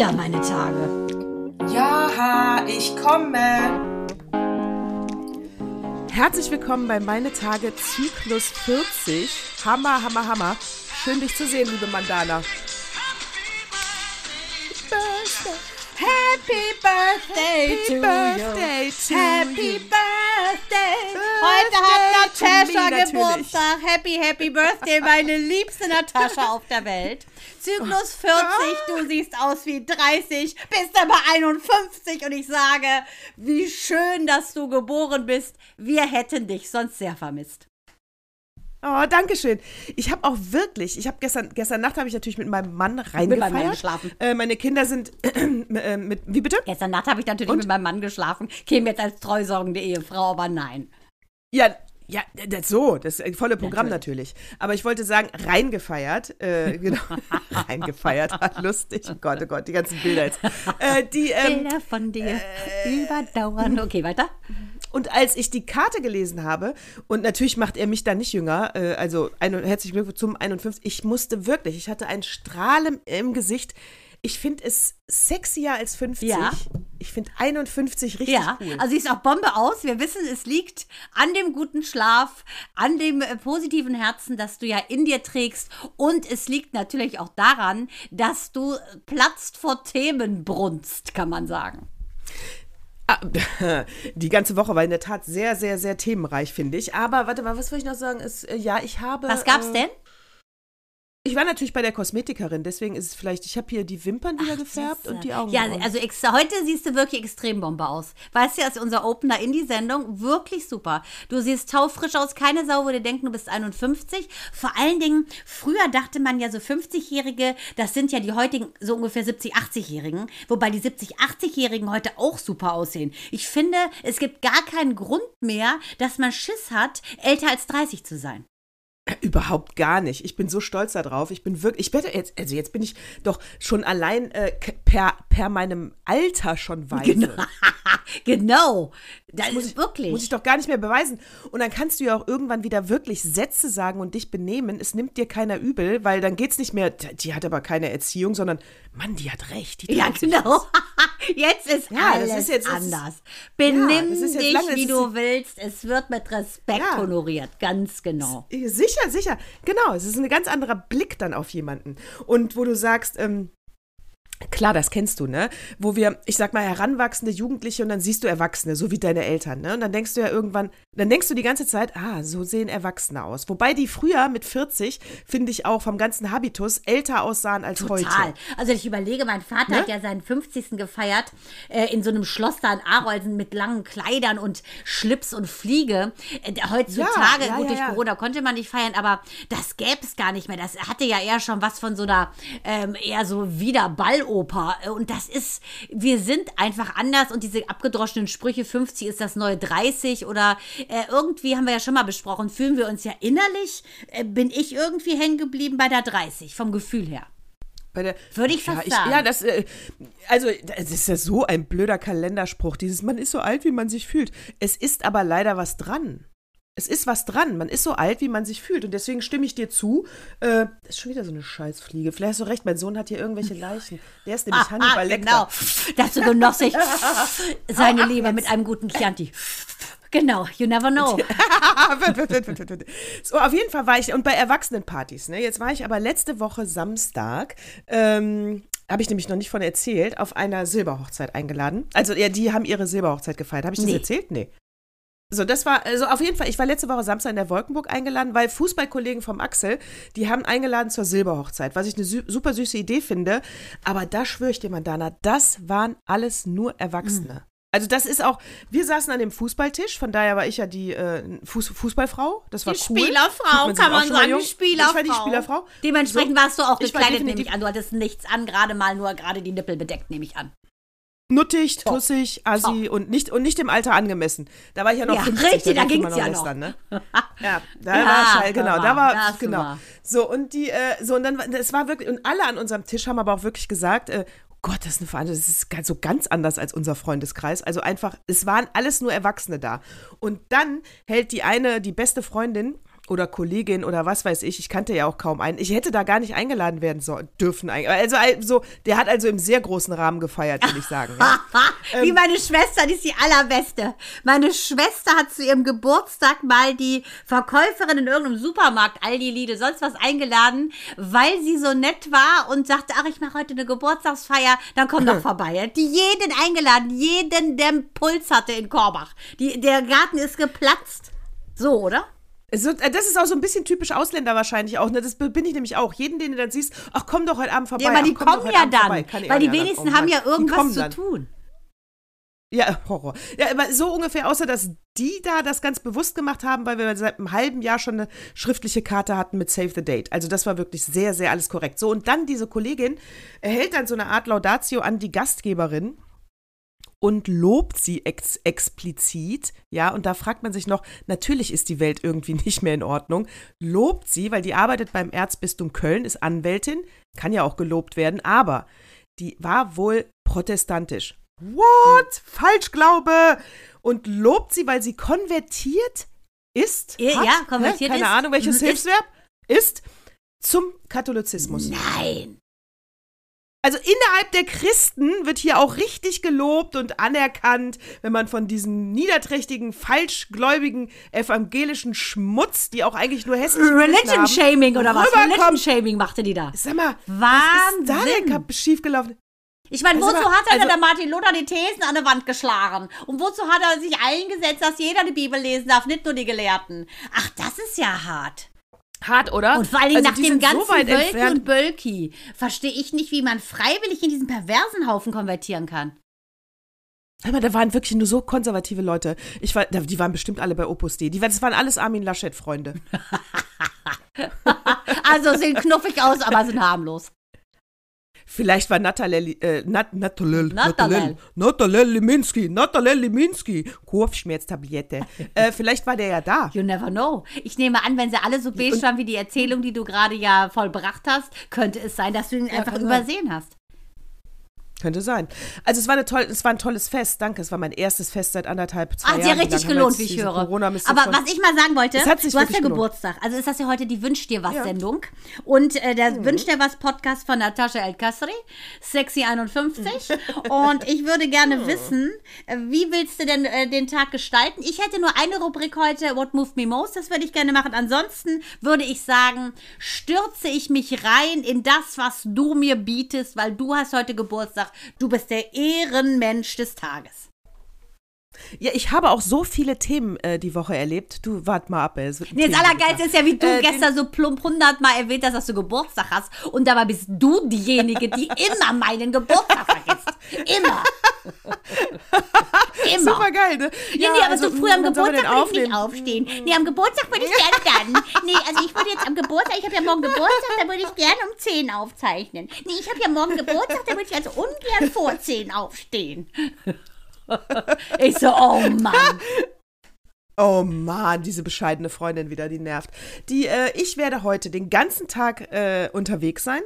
wieder meine Tage. Ja, ich komme. Herzlich willkommen bei Meine Tage Zyklus 40. Hammer, Hammer, Hammer. Schön dich zu sehen, liebe Mandana. Happy Birthday Happy to Birthday to Happy you. Birthday. Birthday Heute hat Natascha. Geburtstag. Happy, happy Birthday, meine liebste Natascha auf der Welt. Zyklus 40, du siehst aus wie 30, bist aber 51 und ich sage, wie schön, dass du geboren bist. Wir hätten dich sonst sehr vermisst. Oh, danke schön. Ich habe auch wirklich, ich habe gestern, gestern Nacht habe ich natürlich mit meinem Mann reingefeiert. Mit meinem Mann geschlafen. Äh, meine Kinder sind äh, mit, wie bitte? Gestern Nacht habe ich natürlich Und? mit meinem Mann geschlafen, käme jetzt als treusorgende Ehefrau, aber nein. Ja, ja, das so, das äh, volle Programm natürlich. Aber ich wollte sagen, reingefeiert, äh, genau, reingefeiert, lustig, oh Gott, oh Gott, die ganzen Bilder jetzt. Äh, die, ähm, Bilder von dir überdauern. Okay, weiter. und als ich die Karte gelesen habe, und natürlich macht er mich da nicht jünger, äh, also ein, herzlichen Glückwunsch zum 51, ich musste wirklich, ich hatte ein Strahlen im Gesicht. Ich finde es sexier als 50. Ja. Ich finde 51 richtig Ja, cool. also sieht auch Bombe aus. Wir wissen, es liegt an dem guten Schlaf, an dem äh, positiven Herzen, das du ja in dir trägst. Und es liegt natürlich auch daran, dass du platzt vor Themenbrunst, kann man sagen. Ah, Die ganze Woche war in der Tat sehr, sehr, sehr themenreich, finde ich. Aber warte mal, was wollte ich noch sagen? Ist, äh, ja, ich habe. Was gab's äh, denn? Ich war natürlich bei der Kosmetikerin, deswegen ist es vielleicht, ich habe hier die Wimpern wieder gefärbt und die Augen. Ja, also heute siehst du wirklich extrem Bombe aus. Weißt du, das ist unser Opener in die Sendung. Wirklich super. Du siehst taufrisch aus. Keine Sau würde denken, du bist 51. Vor allen Dingen, früher dachte man ja so 50-Jährige, das sind ja die heutigen so ungefähr 70, 80-Jährigen. Wobei die 70, 80-Jährigen heute auch super aussehen. Ich finde, es gibt gar keinen Grund mehr, dass man Schiss hat, älter als 30 zu sein. Überhaupt gar nicht. Ich bin so stolz darauf. Ich bin wirklich, ich werde jetzt, also jetzt bin ich doch schon allein äh, per, per meinem Alter schon weise. genau. Das muss ich, wirklich. Muss ich doch gar nicht mehr beweisen. Und dann kannst du ja auch irgendwann wieder wirklich Sätze sagen und dich benehmen. Es nimmt dir keiner übel, weil dann geht's nicht mehr, die hat aber keine Erziehung, sondern Mann, die hat recht. Die Ja, genau. Jetzt ist Ja, alles ist jetzt- anders. Benimm jetzt dich, lange- wie du willst. Es wird mit Respekt Ja. honoriert. Ganz genau. Sicher, sicher. Genau, es ist ein ganz anderer Blick dann auf jemanden. Und wo du sagst, ähm, Klar, das kennst du, ne? Wo wir, ich sag mal, heranwachsende Jugendliche und dann siehst du Erwachsene, so wie deine Eltern, ne? Und dann denkst du ja irgendwann, dann denkst du die ganze Zeit, ah, so sehen Erwachsene aus. Wobei die früher mit 40, finde ich auch vom ganzen Habitus, älter aussahen als Total. heute. Also ich überlege, mein Vater Ne? hat ja seinen 50. gefeiert äh, in so einem Schloss da in Arolsen mit langen Kleidern und Schlips und Fliege. Äh, heutzutage, Ja, ja, gut, ja, durch. Corona konnte man nicht feiern, aber das gäbe es gar nicht mehr. Das hatte ja eher schon was von so einer ähm, eher so wieder Balloper. Äh, Und das ist, wir sind einfach anders und diese abgedroschenen Sprüche, 50 ist das neue 30 oder äh, irgendwie haben wir ja schon mal besprochen, fühlen wir uns ja innerlich, äh, bin ich irgendwie hängen geblieben bei der 30, vom Gefühl her. Der, Würde ich fast ja, sagen. Ja, das, äh, also, es ist ja so ein blöder Kalenderspruch, dieses, man ist so alt, wie man sich fühlt. Es ist aber leider was dran. Es ist was dran. Man ist so alt, wie man sich fühlt. Und deswegen stimme ich dir zu. Äh, das ist schon wieder so eine Scheißfliege. Vielleicht hast du recht, mein Sohn hat hier irgendwelche Leichen. Der ist nämlich Hannibal Lecter. genau. Dazu genoss ich seine Liebe mit einem guten Chianti. Genau, you never know. so, auf jeden Fall war ich, und bei Erwachsenenpartys, ne? Jetzt war ich aber letzte Woche Samstag, ähm, habe ich nämlich noch nicht von erzählt, auf einer Silberhochzeit eingeladen. Also, ja, die haben ihre Silberhochzeit gefeiert. Habe ich das Nee. erzählt? Nee. So, das war, also auf jeden Fall, ich war letzte Woche Samstag in der Wolkenburg eingeladen, weil Fußballkollegen vom Axel, die haben eingeladen zur Silberhochzeit, was ich eine sü super süße Idee finde. Aber da schwöre ich dir, Mandana, das waren alles nur Erwachsene. Also das ist auch, wir saßen an dem Fußballtisch, von daher war ich ja die äh, Fuß, Fußballfrau. Das war Die cool. Spielerfrau, sich kann man sagen, die Spielerfrau. Ich war die Spielerfrau. Dementsprechend So. warst du auch gekleidet, nehme ich an. Du hattest nichts an, gerade mal nur gerade die Nippel bedeckt, nehme ich an. Nuttig, tussig, assi und nicht, und nicht dem Alter angemessen. Da war ich ja noch Ja, 50, richtig, da durfte ging's ja lästern, noch. Ne? Ja, da Ja, war Schall, genau, da war, das genau. war. So, und die, äh, so, und dann, es war wirklich, und alle an unserem Tisch haben aber auch wirklich gesagt, äh, oh Gott, das ist eine Veranstaltung, das ist ganz, so ganz anders als unser Freundeskreis. Also einfach, es waren alles nur Erwachsene da. Und dann hält die eine, die beste Freundin, oder Kollegin oder was weiß ich, ich kannte ja auch kaum einen. Ich hätte da gar nicht eingeladen werden so, dürfen. Also, also, der hat also im sehr großen Rahmen gefeiert, würde ich sagen. Ja. Wie ähm, meine Schwester, die ist die allerbeste. Meine Schwester hat zu ihrem Geburtstag mal die Verkäuferin in irgendeinem Supermarkt, Aldi, Lidl, sonst was eingeladen, weil sie so nett war und sagte, ach, ich mache heute eine Geburtstagsfeier, dann komm doch vorbei. Die jeden eingeladen, jeden, der einen Puls hatte in Korbach. Die, der Garten ist geplatzt. So, oder? So, äh, das ist auch so ein bisschen typisch Ausländer wahrscheinlich auch. Ne? Das bin ich nämlich auch. Jeden, den du dann siehst, ach komm doch heute Abend vorbei. Ja, aber die ach, kommen ja dann. Weil die wenigsten haben ja irgendwas zu tun. Ja, Horror. Ja, aber so ungefähr, außer dass die da das ganz bewusst gemacht haben, weil wir seit einem halben Jahr schon eine schriftliche Karte hatten mit Save the Date. Also das war wirklich sehr, sehr alles korrekt. So, und dann diese Kollegin erhält dann so eine Art Laudatio an die Gastgeberin und lobt sie ex explizit, ja, und da fragt man sich noch, natürlich ist die Welt irgendwie nicht mehr in Ordnung, lobt sie, weil die arbeitet beim Erzbistum Köln, ist Anwältin, kann ja auch gelobt werden, aber die war wohl protestantisch. What? Falschglaube! Und lobt sie, weil sie konvertiert ist? Hat, ja, konvertiert Keine ist. Ahnung, welches Hilfsverb ist zum Katholizismus. Nein. Also innerhalb der Christen wird hier auch richtig gelobt und anerkannt, wenn man von diesem niederträchtigen, falschgläubigen, evangelischen Schmutz, die auch eigentlich nur hässlich Religion Shaming oder was? Religion Shaming machte die da. Sag mal, Wahnsinn. was ist da denn schiefgelaufen? Ich meine, wozu mal, hat er also, der Martin Luther die Thesen an der Wand geschlagen? Und wozu hat er sich eingesetzt, dass jeder die Bibel lesen darf, nicht nur die Gelehrten? Ach, das ist ja hart. Hart, oder? Und vor allem also nach dem ganzen so Wölki und Bölki verstehe ich nicht, wie man freiwillig in diesen perversen Haufen konvertieren kann. Aber da waren wirklich nur so konservative Leute. Ich war, die waren bestimmt alle bei Opus D. Die, das waren alles Armin Laschet-Freunde. also sehen knuffig aus, aber sind harmlos. Vielleicht war Natalel, äh, Nat, Natalel, Natalel, Natalel Liminski, Natalel Liminski, Kopfschmerztablette. äh, vielleicht war der ja da. You never know. Ich nehme an, wenn sie alle so beige waren wie die Erzählung, die du gerade ja vollbracht hast, könnte es sein, dass du ihn ja, einfach übersehen hast. Könnte sein. Also es war, eine toll, es war ein tolles Fest, danke. Es war mein erstes Fest seit anderthalb, zwei Ach, Jahren. Hat ja richtig gelohnt, wie ich höre. Aber was ich mal sagen wollte, du hast ja gelohnt. Geburtstag. Also ist das ja heute die Wünsch dir was ja. Und äh, der mhm. Wünsch dir was Podcast von Natascha El Kasri, Sexy 51. Und ich würde gerne mhm. wissen, äh, wie willst du denn äh, den Tag gestalten? Ich hätte nur eine Rubrik heute, What Moved Me Most, das würde ich gerne machen. Ansonsten würde ich sagen, stürze ich mich rein in das, was du mir bietest, weil du hast heute Geburtstag du bist der Ehrenmensch des Tages. Ja, ich habe auch so viele Themen äh, die Woche erlebt. Du, wart mal ab. Ey. Nee, das Allergeilste ist ja, wie du äh, gestern so plump hundertmal erwähnt hast, dass du Geburtstag hast. Und dabei bist du diejenige, die immer meinen Geburtstag vergisst. Immer. immer. Super geil, ne? Ja, nee, aber also, so früh am Geburtstag würde ich nicht aufstehen. Nee, am Geburtstag würde ich gerne dann. Nee, also ich würde jetzt am Geburtstag, ich habe ja morgen Geburtstag, da würde ich gerne um 10 aufzeichnen. Nee, ich habe ja morgen Geburtstag, da würde ich also ungern vor 10 aufstehen. ich so, oh Mann. Oh Mann, diese bescheidene Freundin wieder, die nervt. Die, äh, ich werde heute den ganzen Tag äh, unterwegs sein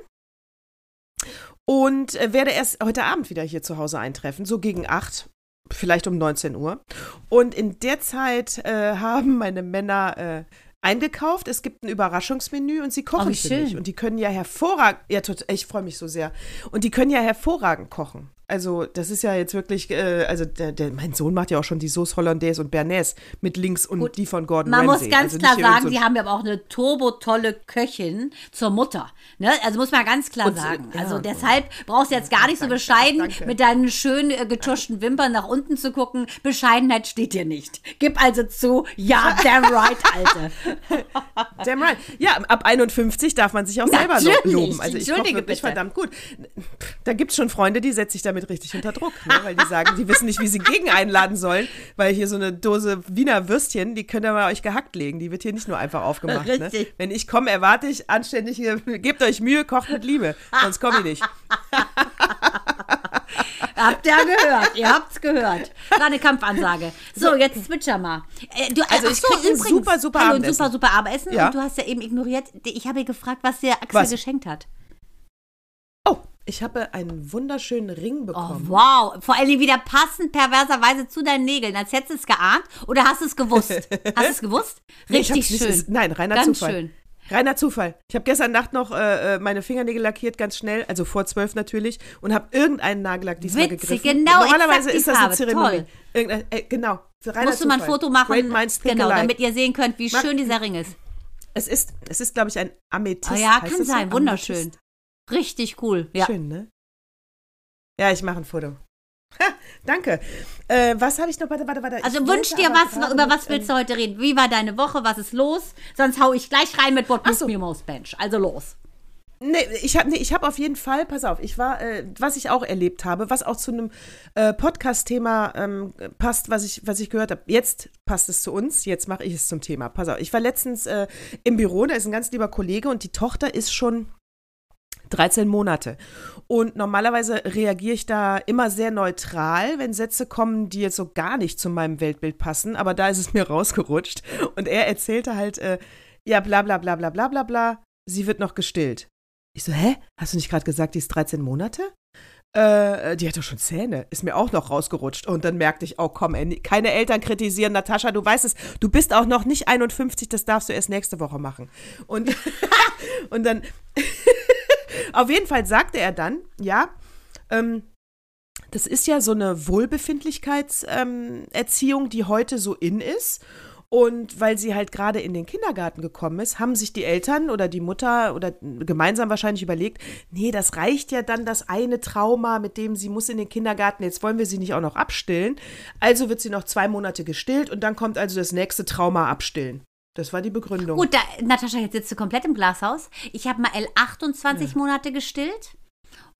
und äh, werde erst heute Abend wieder hier zu Hause eintreffen, so gegen acht, vielleicht um 19 Uhr. Und in der Zeit äh, haben meine Männer äh, eingekauft. Es gibt ein Überraschungsmenü und sie kochen oh, für mich. Und die können ja hervorragend, ja, ich freue mich so sehr. Und die können ja hervorragend kochen. Also, das ist ja jetzt wirklich, äh, also der, der, mein Sohn macht ja auch schon die Sauce Hollandaise und Bernays mit links und Gut. die von Gordon Man Ramsay. muss ganz also klar sagen, so sie haben ja auch eine turbo-tolle Köchin zur Mutter. Ne? Also muss man ganz klar und, sagen. Ja, also deshalb brauchst du jetzt gar nicht so bescheiden danke. mit deinen schön äh, getuschten Wimpern nach unten zu gucken. Bescheidenheit steht dir nicht. Gib also zu, ja, damn right, Alte. damn right. Ja, ab 51 darf man sich auch selber Natürlich. loben. Also ich koche wirklich verdammt gut. Da gibt es schon Freunde, die setze ich damit damit richtig unter Druck, ne? weil die sagen, die wissen nicht, wie sie gegen einladen sollen, weil hier so eine Dose Wiener Würstchen, die könnt ihr mal euch gehackt legen. Die wird hier nicht nur einfach aufgemacht. Ne? Wenn ich komme, erwarte ich anständig, gebt euch Mühe, kocht mit Liebe, sonst komme ich nicht. Habt ihr gehört? Ihr habt's gehört. War eine Kampfansage. So, jetzt switcher mal. Äh, du, also ich so, übrigens, super, super hallo, Abendessen. super, super Abendessen. Ja. Und du hast ja eben ignoriert, ich habe gefragt, was dir Axel was? geschenkt hat. Oh, Ich habe einen wunderschönen Ring Oh, bekommen. wow. Vor allem wieder passend perverserweise zu deinen Nägeln. Als hättest du es geahnt oder hast du es gewusst? Hast du es gewusst? Nee, ich Richtig nicht- schön. ist- nein, reiner Ganz Zufall. schön. Reiner Zufall. Ich habe gestern Nacht noch äh, äh, meine Fingernägel lackiert, ganz schnell, also vor zwölf natürlich, und habe irgendeinen Nagellack diesmal Witzig, gegriffen. genau, Normalerweise ist das eine Farbe, Zeremonie. äh, genau. Reiner Musst du mal ein Zufall. Foto machen. Genau, alike. damit ihr sehen könnt, wie Mach- schön dieser Ring ist. Es ist, es ist glaube ich, ein Amethyst. Ah ja, kann sein. Wunderschön. Amethyst? Richtig cool. Ja. Schön, ne? Ja, ich mache ein Foto. Ha, danke. Äh, was habe ich noch? Warte, warte, warte. Also Ich wünsch dir was, gerade über was willst ähm, du heute reden? Wie war deine Woche? Was ist los? Sonst hau ich gleich rein mit What so. Me Most Bench. Also los. Nee, ich habe nee, ich hab auf jeden Fall, pass auf, ich war, äh, was ich auch erlebt habe, was auch zu einem äh, Podcast-Thema ähm, passt, was ich, was ich gehört habe. Jetzt passt es zu uns, jetzt mache ich es zum Thema. Pass auf, ich war letztens äh, im Büro, da ist ein ganz lieber Kollege und die Tochter ist schon 13 Monate. Und normalerweise reagiere ich da immer sehr neutral, wenn Sätze kommen, die jetzt so gar nicht zu meinem Weltbild passen. Aber da ist es mir rausgerutscht. Und er erzählte halt, äh, ja, bla bla bla bla bla bla bla, sie wird noch gestillt. Ich so, hä? Hast du nicht gerade gesagt, die ist 13 Monate? Äh, die hat doch schon Zähne. Ist mir auch noch rausgerutscht. Und dann merkte ich, oh komm, ey, keine Eltern kritisieren, Natascha, du weißt es, du bist auch noch nicht 51, das darfst du erst nächste Woche machen. Und, und dann, auf jeden Fall sagte er dann, ja, ähm, das ist ja so eine Wohlbefindlichkeitserziehung, ähm, die heute so in ist. Und weil sie halt gerade in den Kindergarten gekommen ist, haben sich die Eltern oder die Mutter oder gemeinsam wahrscheinlich überlegt, nee, das reicht ja dann das eine Trauma, mit dem sie muss in den Kindergarten, jetzt wollen wir sie nicht auch noch abstillen. Also wird sie noch zwei Monate gestillt und dann kommt also das nächste Trauma abstillen. Das war die Begründung. Gut, da, Natascha, jetzt sitzt du komplett im Glashaus. Ich habe mal L 28 Monate gestillt.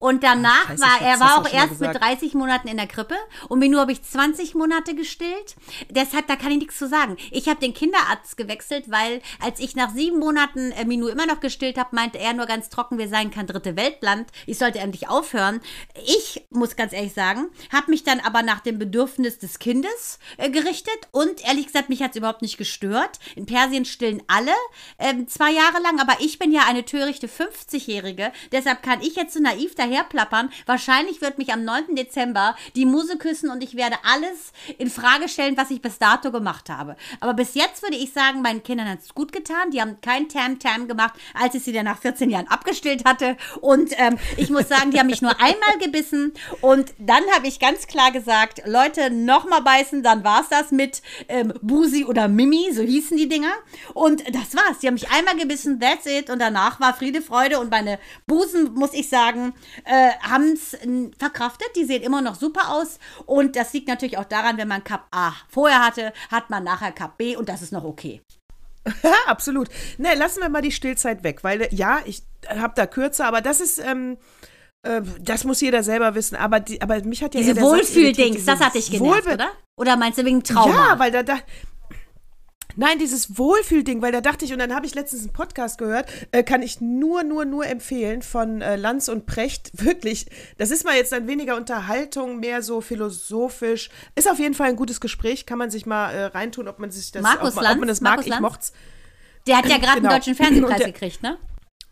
Und danach scheiße, war er war auch erst mit gesagt. 30 Monaten in der Krippe und Minu habe ich 20 Monate gestillt. Deshalb, da kann ich nichts zu sagen. Ich habe den Kinderarzt gewechselt, weil als ich nach sieben Monaten äh, Minu immer noch gestillt habe, meinte er nur ganz trocken, wir seien kein dritte Weltland. Ich sollte endlich aufhören. Ich muss ganz ehrlich sagen, habe mich dann aber nach dem Bedürfnis des Kindes äh, gerichtet und ehrlich gesagt, mich hat es überhaupt nicht gestört. In Persien stillen alle ähm, zwei Jahre lang, aber ich bin ja eine törichte 50-Jährige. Deshalb kann ich jetzt so naiv daherplappern. Wahrscheinlich wird mich am 9. Dezember die Muse küssen und ich werde alles in Frage stellen, was ich bis dato gemacht habe. Aber bis jetzt würde ich sagen, meinen Kindern hat es gut getan. Die haben kein Tam-Tam gemacht, als ich sie dann nach 14 Jahren abgestillt hatte. Und ähm, ich muss sagen, die haben mich nur einmal gebissen. Und dann habe ich ganz klar gesagt, Leute, nochmal beißen, dann war es das mit ähm, Busi oder Mimi, so hießen die Dinger. Und das war's. Die haben mich einmal gebissen, that's it. Und danach war Friede, Freude. Und meine Busen, muss ich sagen, äh, haben es verkraftet. Die sehen immer noch super aus. Und das liegt natürlich auch daran, wenn man Cup A vorher hatte, hat man nachher Cup B und das ist noch okay. Absolut. Ne, lassen wir mal die Stillzeit weg, weil äh, ja, ich habe da kürzer, aber das ist, ähm, äh, das muss jeder selber wissen. Aber, die, aber mich hat ja Diese Wohlfühldings, das hat dich genervt, Wohlbe- oder? Oder meinst du wegen Trauma? Ja, weil da, da Nein, dieses Wohlfühlding, weil da dachte ich, und dann habe ich letztens einen Podcast gehört, äh, kann ich nur, nur, nur empfehlen von äh, Lanz und Precht. Wirklich, das ist mal jetzt dann weniger Unterhaltung, mehr so philosophisch. Ist auf jeden Fall ein gutes Gespräch, kann man sich mal äh, reintun, ob man sich das, Markus ob, man- Lanz? ob man das Markus mag. Ich Lanz? mocht's Der hat ja gerade Genau. einen deutschen Fernsehpreis der- gekriegt, ne?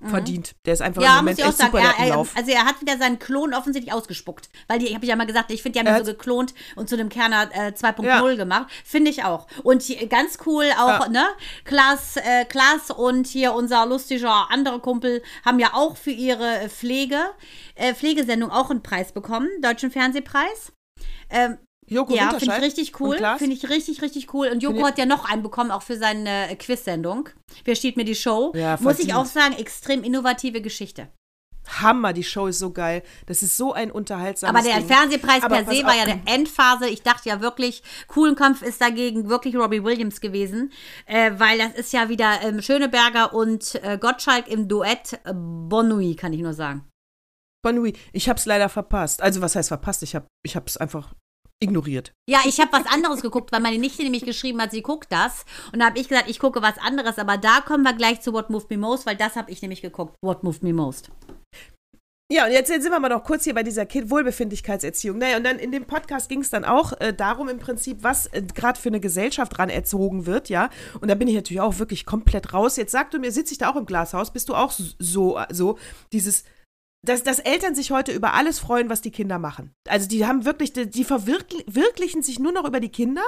Verdient. Der ist einfach im Ja, muss Moment ich auch sagen. Er, er, Lauf. also er hat wieder seinen Klon offensichtlich ausgespuckt. Weil die, habe ich ja mal gesagt, ich finde, die haben ihn so geklont und zu dem Kerner äh, 2.0 Ja. gemacht. Finde ich auch. Und hier, ganz cool auch, Ja. ne? Klaas, äh, Klaas und hier unser lustiger andere Kumpel haben ja auch für ihre Pflege, äh, Pflegesendung auch einen Preis bekommen, Deutschen Fernsehpreis. Ähm, Joko ja, finde ich richtig cool. Finde ich richtig, richtig cool. Und Joko hat ja noch einen bekommen, auch für seine äh, Quiz-Sendung. Wer steht mir die Show? Ja, Muss ich auch sagen, extrem innovative Geschichte. Hammer, die Show ist so geil. Das ist so ein unterhaltsames Aber der Ding. Fernsehpreis Aber per se war ja der Endphase. Ich dachte ja wirklich, Kuhlenkampf ist dagegen wirklich Robbie Williams gewesen, äh, weil das ist ja wieder ähm, Schöneberger und äh, Gottschalk im Duett. Äh, Bonui, kann ich nur sagen. Bon Nuit. Ich hab's leider verpasst. Also, was heißt verpasst? Ich hab, ich hab's einfach ignoriert. Ja, ich habe was anderes geguckt, weil meine Nichte nämlich geschrieben hat, sie guckt das. Und da habe ich gesagt, ich gucke was anderes. Aber da kommen wir gleich zu What Moved Me Most, weil das habe ich nämlich geguckt. What Moved Me Most. Ja, und jetzt sind wir mal noch kurz hier bei dieser kind Wohlbefindlichkeitserziehung. Naja, und dann in dem Podcast ging es dann auch äh, darum im Prinzip, was äh, gerade für eine Gesellschaft ran erzogen wird, ja. Und da bin ich natürlich auch wirklich komplett raus. Jetzt sag du mir, sitze ich da auch im Glashaus, bist du auch so, so dieses, dass, dass Eltern sich heute über alles freuen, was die Kinder machen. Also die haben wirklich, die, die verwirklichen sich nur noch über die Kinder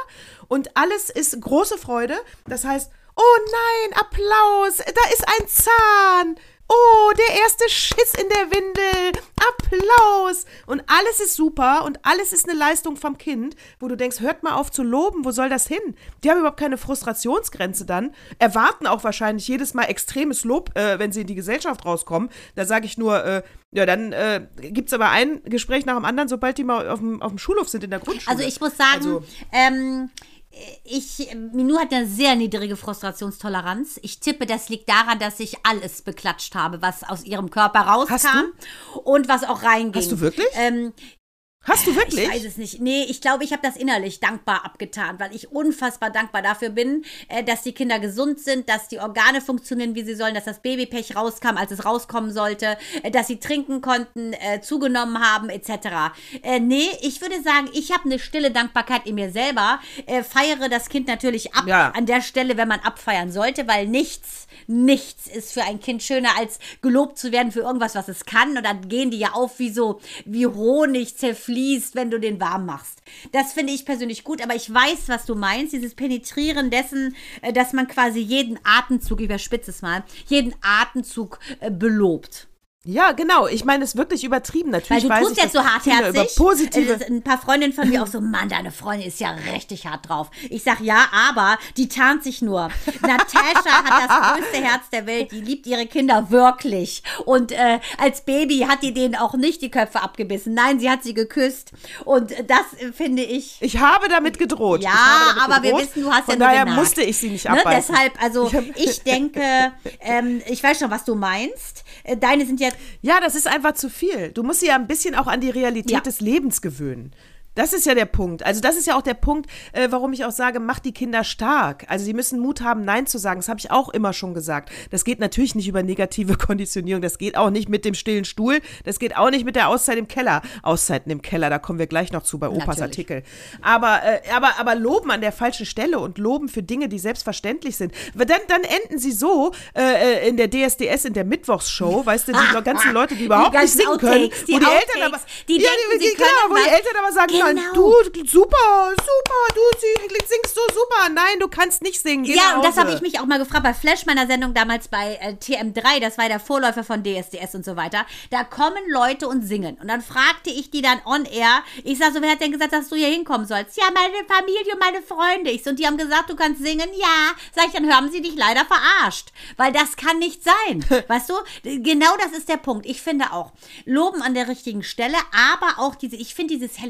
und alles ist große Freude. Das heißt, oh nein, Applaus, da ist ein Zahn. Oh, der erste Schiss in der Windel. Applaus. Und alles ist super und alles ist eine Leistung vom Kind, wo du denkst, hört mal auf zu loben, wo soll das hin? Die haben überhaupt keine Frustrationsgrenze dann, erwarten auch wahrscheinlich jedes Mal extremes Lob, äh, wenn sie in die Gesellschaft rauskommen. Da sage ich nur, äh, ja, dann äh, gibt es aber ein Gespräch nach dem anderen, sobald die mal auf dem, auf dem Schulhof sind in der Grundschule. Also ich muss sagen, Also- ähm, ich, Minou hat eine sehr niedrige Frustrationstoleranz. Ich tippe, das liegt daran, dass ich alles beklatscht habe, was aus ihrem Körper rauskam und was auch reinging. Hast du wirklich? Ähm, Hast du wirklich? ich weiß es nicht. Nee, ich glaube, ich habe das innerlich dankbar abgetan, weil ich unfassbar dankbar dafür bin, äh, dass die Kinder gesund sind, dass die Organe funktionieren, wie sie sollen, dass das Babypech rauskam, als es rauskommen sollte, äh, dass sie trinken konnten, äh, zugenommen haben, etc. Nee, ich würde sagen, ich habe eine stille Dankbarkeit in mir selber, feiere das Kind natürlich ab Ja. an der Stelle, wenn man abfeiern sollte, weil nichts, nichts ist für ein Kind schöner, als gelobt zu werden für irgendwas, was es kann. Und dann gehen die ja auf wie so, wie Honig zerfließt, wenn du den warm machst. Das finde ich persönlich gut, aber ich weiß, was du meinst, dieses Penetrieren dessen, äh, dass man quasi jeden Atemzug, ich überspitze es mal, jeden Atemzug äh, belobt. Ja, genau. Ich meine, es ist wirklich übertrieben. Weil Natürlich du weiß tust ich, jetzt so hartherzig. positive. Ein paar Freundinnen von mir auch so, Mann, deine Freundin ist ja richtig hart drauf. Ich sag ja, aber die tarnt sich nur. Natascha hat das größte Herz der Welt. Die liebt ihre Kinder wirklich. Und äh, als Baby hat die denen auch nicht die Köpfe abgebissen. Nein, sie hat sie geküsst. Und das äh, finde ich. ich habe damit gedroht. Ja, damit aber wir gedroht. wissen, du hast Von ja nur daher genagt. musste ich sie nicht Ne, abbeißen. deshalb, also Ich ich denke, ähm, ich weiß schon, was du meinst. Äh, Deine sind jetzt Ja, das ist einfach zu viel. Du musst sie ja ein bisschen auch an die Realität Ja. des Lebens gewöhnen. Das ist ja der Punkt. Also das ist ja auch der Punkt, äh, warum ich auch sage, mach die Kinder stark. Also sie müssen Mut haben, Nein zu sagen. Das habe ich auch immer schon gesagt. Das geht natürlich nicht über negative Konditionierung. Das geht auch nicht mit dem stillen Stuhl. Das geht auch nicht mit der Auszeit im Keller. Auszeiten im Keller, da kommen wir gleich noch zu bei Opas Natürlich. Artikel. Aber, äh, aber, aber loben an der falschen Stelle und loben für Dinge, die selbstverständlich sind. Dann, dann enden sie so äh, äh, in der DSDS, in der Mittwochsshow, weißt du, die ganzen Leute, die überhaupt nicht ganzen singen können. Outtakes, die wo die Outtakes, Eltern aber, die ja, denken, sie genau, können wo die. Eltern aber sagen, nein, Genau. du, super, super, du singst so super. Nein, du kannst nicht singen. Geh Ja, und das habe ich mich auch mal gefragt bei Flash meiner Sendung damals bei äh, TM3, das war der Vorläufer von DSDS und so weiter. Da kommen Leute und singen. Und dann fragte ich die dann on air. Ich sag so, wer hat denn gesagt, dass du hier hinkommen sollst? Ja, meine Familie und meine Freunde. Ich so, und die haben gesagt, du kannst singen? Ja. Sag ich, dann haben sie dich leider verarscht. Weil das kann nicht sein. weißt du? Genau das ist der Punkt. Ich finde auch, loben an der richtigen Stelle, aber auch diese, ich finde dieses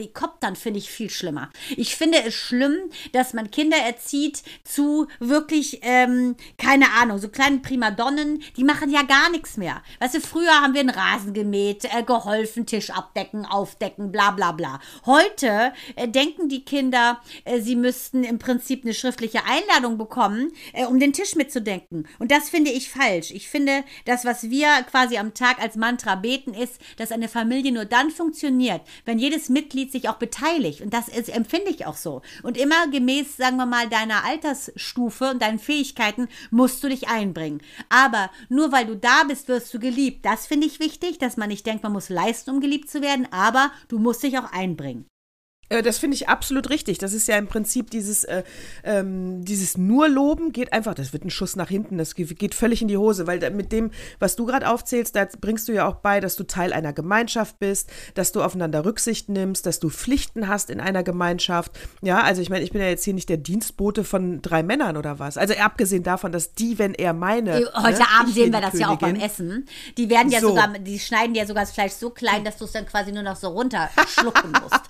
Helikoptern finde ich viel schlimmer. Ich finde es schlimm, dass man Kinder erzieht zu wirklich, ähm, keine Ahnung, so kleinen Primadonnen, die machen ja gar nichts mehr. Weißt du, früher haben wir einen Rasen gemäht, äh, geholfen, Tisch abdecken, aufdecken, bla bla bla. Heute äh, denken die Kinder, äh, sie müssten im Prinzip eine schriftliche Einladung bekommen, äh, um den Tisch mitzudenken. Und das finde ich falsch. Ich finde, das, was wir quasi am Tag als Mantra beten, ist, dass eine Familie nur dann funktioniert, wenn jedes Mitglied sich auch beteiligt. Und das ist, empfinde ich auch so. Und immer gemäß, sagen wir mal, deiner Altersstufe und deinen Fähigkeiten musst du dich einbringen. Aber nur weil du da bist, wirst du geliebt. Das finde ich wichtig, dass man nicht denkt, man muss leisten, um geliebt zu werden, aber du musst dich auch einbringen. Äh, Das finde ich absolut richtig. Das ist ja im Prinzip dieses, äh, ähm, dieses nur Loben geht einfach, das wird ein Schuss nach hinten, das ge- geht völlig in die Hose, weil mit dem, was du gerade aufzählst, da bringst du ja auch bei, dass du Teil einer Gemeinschaft bist, dass du aufeinander Rücksicht nimmst, dass du Pflichten hast in einer Gemeinschaft. Ja, also ich meine, ich bin ja jetzt hier nicht der Dienstbote von drei Männern oder was. Also abgesehen davon, dass die, wenn er meine. Äh, Heute ne, Abend sehen wir die das ja auch beim Königin. Essen. Die werden ja So. sogar, die schneiden ja sogar das Fleisch so klein, dass du es dann quasi nur noch so runterschlucken musst.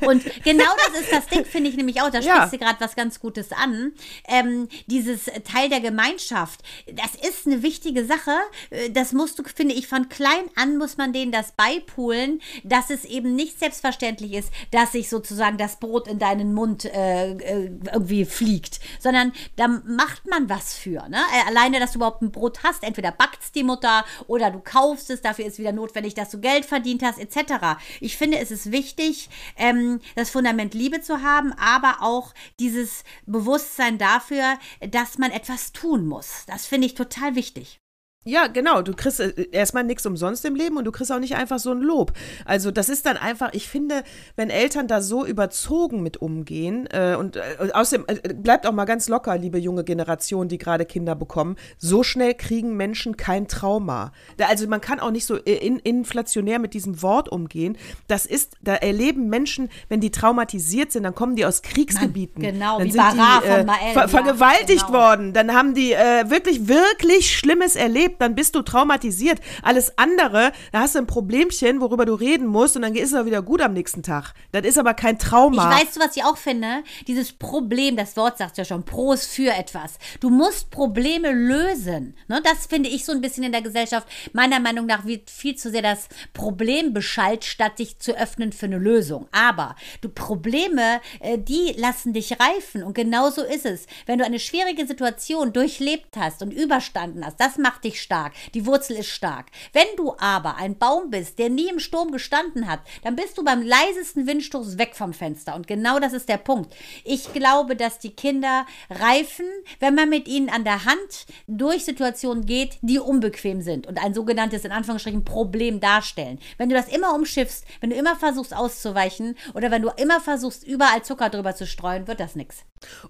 Und genau das ist das Ding, finde ich nämlich auch. Da Ja. sprichst du gerade was ganz Gutes an. Ähm, dieses Teil der Gemeinschaft, das ist eine wichtige Sache. Äh, Das musst du, finde ich, von klein an muss man denen das beipulen, dass es eben nicht selbstverständlich ist, dass sich sozusagen das Brot in deinen Mund äh, äh, irgendwie fliegt, sondern da macht man was für. Ne? Äh, Alleine, dass du überhaupt ein Brot hast, entweder backt die Mutter oder du kaufst es, dafür ist wieder notwendig, dass du Geld verdient hast, etc. Ich finde, es ist wichtig, ähm, das Fundament Liebe zu haben, aber auch dieses Bewusstsein dafür, dass man etwas tun muss. Das finde ich total wichtig. Ja, genau. Du kriegst äh, erstmal nichts umsonst im Leben und du kriegst auch nicht einfach so ein Lob. Also das ist dann einfach, ich finde, wenn Eltern da so überzogen mit umgehen äh, und äh, außerdem äh, bleibt auch mal ganz locker, liebe junge Generation, die gerade Kinder bekommen, so schnell kriegen Menschen kein Trauma. Da, also man kann auch nicht so in, inflationär mit diesem Wort umgehen. Das ist, da erleben Menschen, wenn die traumatisiert sind, dann kommen die aus Kriegsgebieten. Mann, genau, dann wie sind Barra die von äh, Mael, ver ja, vergewaltigt genau. worden. Dann haben die äh, wirklich, wirklich Schlimmes erlebt. Dann bist du traumatisiert. Alles andere, da hast du ein Problemchen, worüber du reden musst und dann ist es auch wieder gut am nächsten Tag. Das ist aber kein Trauma. Ich weiß, was ich auch finde. Dieses Problem, das Wort sagt ja schon, Pro ist für etwas. Du musst Probleme lösen. Ne, das finde ich so ein bisschen in der Gesellschaft. Meiner Meinung nach wird viel zu sehr das Problem beschallt, statt sich zu öffnen für eine Lösung. Aber du Probleme, äh, die lassen dich reifen. Und genau so ist es. Wenn du eine schwierige Situation durchlebt hast und überstanden hast, das macht dich stark. Die Wurzel ist stark. Wenn du aber ein Baum bist, der nie im Sturm gestanden hat, dann bist du beim leisesten Windstoß weg vom Fenster. Und genau das ist der Punkt. Ich glaube, dass die Kinder reifen, wenn man mit ihnen an der Hand durch Situationen geht, die unbequem sind und ein sogenanntes, in Anführungsstrichen, Problem darstellen. Wenn du das immer umschiffst, wenn du immer versuchst auszuweichen oder wenn du immer versuchst, überall Zucker drüber zu streuen, wird das nichts.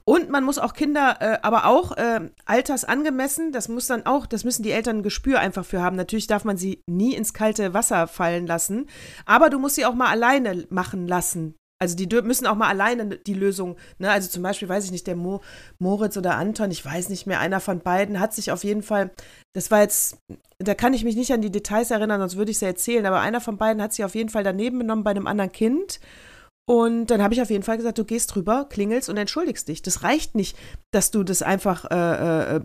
Und man muss auch Kinder, äh, aber auch äh, altersangemessen, das muss dann auch, das müssen die Eltern ein Gespür einfach für haben. Natürlich darf man sie nie ins kalte Wasser fallen lassen, aber du musst sie auch mal alleine machen lassen. Also die müssen auch mal alleine die Lösung, ne? Also zum Beispiel, weiß ich nicht, der Mo Moritz oder Anton, ich weiß nicht mehr, einer von beiden hat sich auf jeden Fall, das war jetzt, da kann ich mich nicht an die Details erinnern, sonst würde ich es ja erzählen, aber einer von beiden hat sich auf jeden Fall daneben genommen bei einem anderen Kind. Und dann habe ich auf jeden Fall gesagt, du gehst drüber, klingelst und entschuldigst dich. Das reicht nicht, dass du das einfach äh, äh,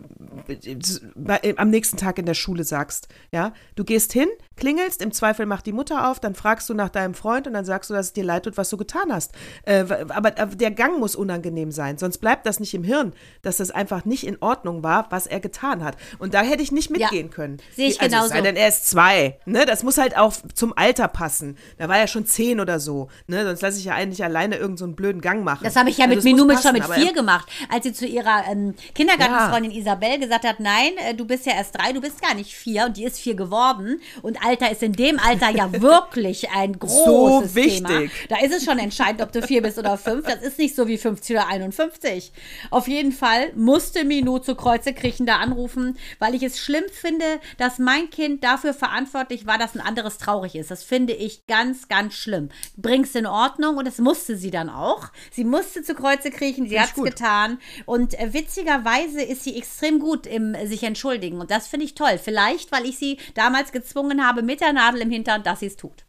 äh, am nächsten Tag in der Schule sagst. Ja, du gehst hin, klingelst, im Zweifel macht die Mutter auf, dann fragst du nach deinem Freund und dann sagst du, dass es dir leid tut, was du getan hast. Äh, aber der Gang muss unangenehm sein, sonst bleibt das nicht im Hirn, dass das einfach nicht in Ordnung war, was er getan hat. Und da hätte ich nicht mitgehen können. sehe ich also, genauso. Sei denn, er ist zwei. Ne? Das muss halt auch zum Alter passen. Da war er schon zehn oder so. Ne? Sonst lasse ich ja eigentlich alleine irgendeinen so einen blöden Gang machen. Das habe ich ja Also mit es muss Minu mit passen, schon mit vier er- gemacht, als sie zu ihrer ähm, Kindergartenfreundin Isabel gesagt hat, nein, äh, du bist ja erst drei, du bist gar nicht vier und die ist vier geworden und Alter ist in dem Alter ja wirklich ein großes wichtig. Thema. Da ist es schon entscheidend, ob du vier bist oder fünf. Das ist nicht so wie 50 oder 51. Auf jeden Fall musste Minu zu Kreuze kriechen da anrufen, weil ich es schlimm finde, dass mein Kind dafür verantwortlich war, dass ein anderes traurig ist. Das finde ich ganz, ganz schlimm. Bring's in Ordnung und das musste sie dann auch. Sie musste zu Kreuze kriechen, sie hat's gut. getan und äh, witzigerweise ist sie extrem gut im äh, sich entschuldigen und das finde ich toll. Vielleicht, weil ich sie damals gezwungen habe mit der Nadel im Hintern, dass sie es tut.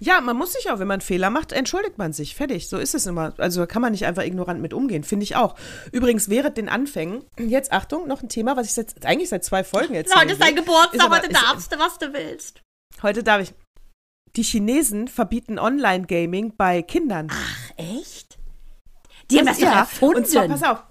Ja, man muss sich auch, wenn man Fehler macht, entschuldigt man sich. Fertig. So ist es immer. Also kann man nicht einfach ignorant mit umgehen, finde ich auch. Übrigens, während den Anfängen, jetzt Achtung, noch ein Thema, was ich seit, eigentlich seit zwei Folgen erzähle. Heute ist dein Geburtstag, aber- heute darfst du, was du willst. Heute darf ich. Die Chinesen verbieten Online-Gaming bei Kindern. Ach, echt? Die haben das ja, erfunden. Und zwar, pass auf.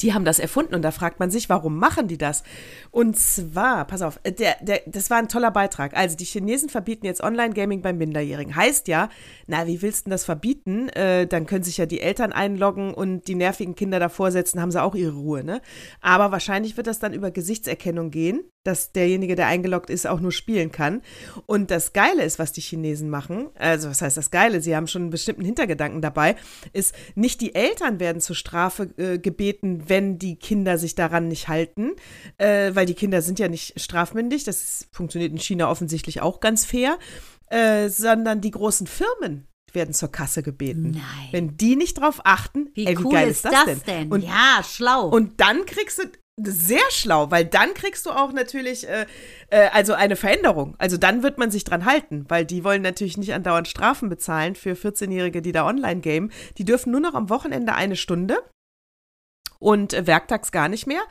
Die haben das erfunden und da fragt man sich, warum machen die das? Und zwar, pass auf, äh, der, der, das war ein toller Beitrag. Also die Chinesen verbieten jetzt Online-Gaming bei Minderjährigen. Heißt ja, na, wie willst du das verbieten? Äh, dann können sich ja die Eltern einloggen und die nervigen Kinder davor setzen, haben sie auch ihre Ruhe, ne? Aber wahrscheinlich wird das dann über Gesichtserkennung gehen, dass derjenige, der eingeloggt ist, auch nur spielen kann. Und das Geile ist, was die Chinesen machen, also was heißt das Geile? Sie haben schon einen bestimmten Hintergedanken dabei, ist, nicht die Eltern werden zur Strafe äh, gebeten, wenn die Kinder sich daran nicht halten, äh, weil die Kinder sind ja nicht strafmündig, das funktioniert in China offensichtlich auch ganz fair, äh, sondern die großen Firmen werden zur Kasse gebeten. Nein. Wenn die nicht drauf achten, Wie ey, wie cool geil ist das denn? Und ja, schlau. und dann kriegst du sehr schlau, weil dann kriegst du auch natürlich äh, äh, also eine Veränderung. Also dann wird man sich dran halten, weil die wollen natürlich nicht andauernd Strafen bezahlen für 14-Jährige, die da online gamen. Die dürfen nur noch am Wochenende eine Stunde und äh, werktags gar nicht mehr.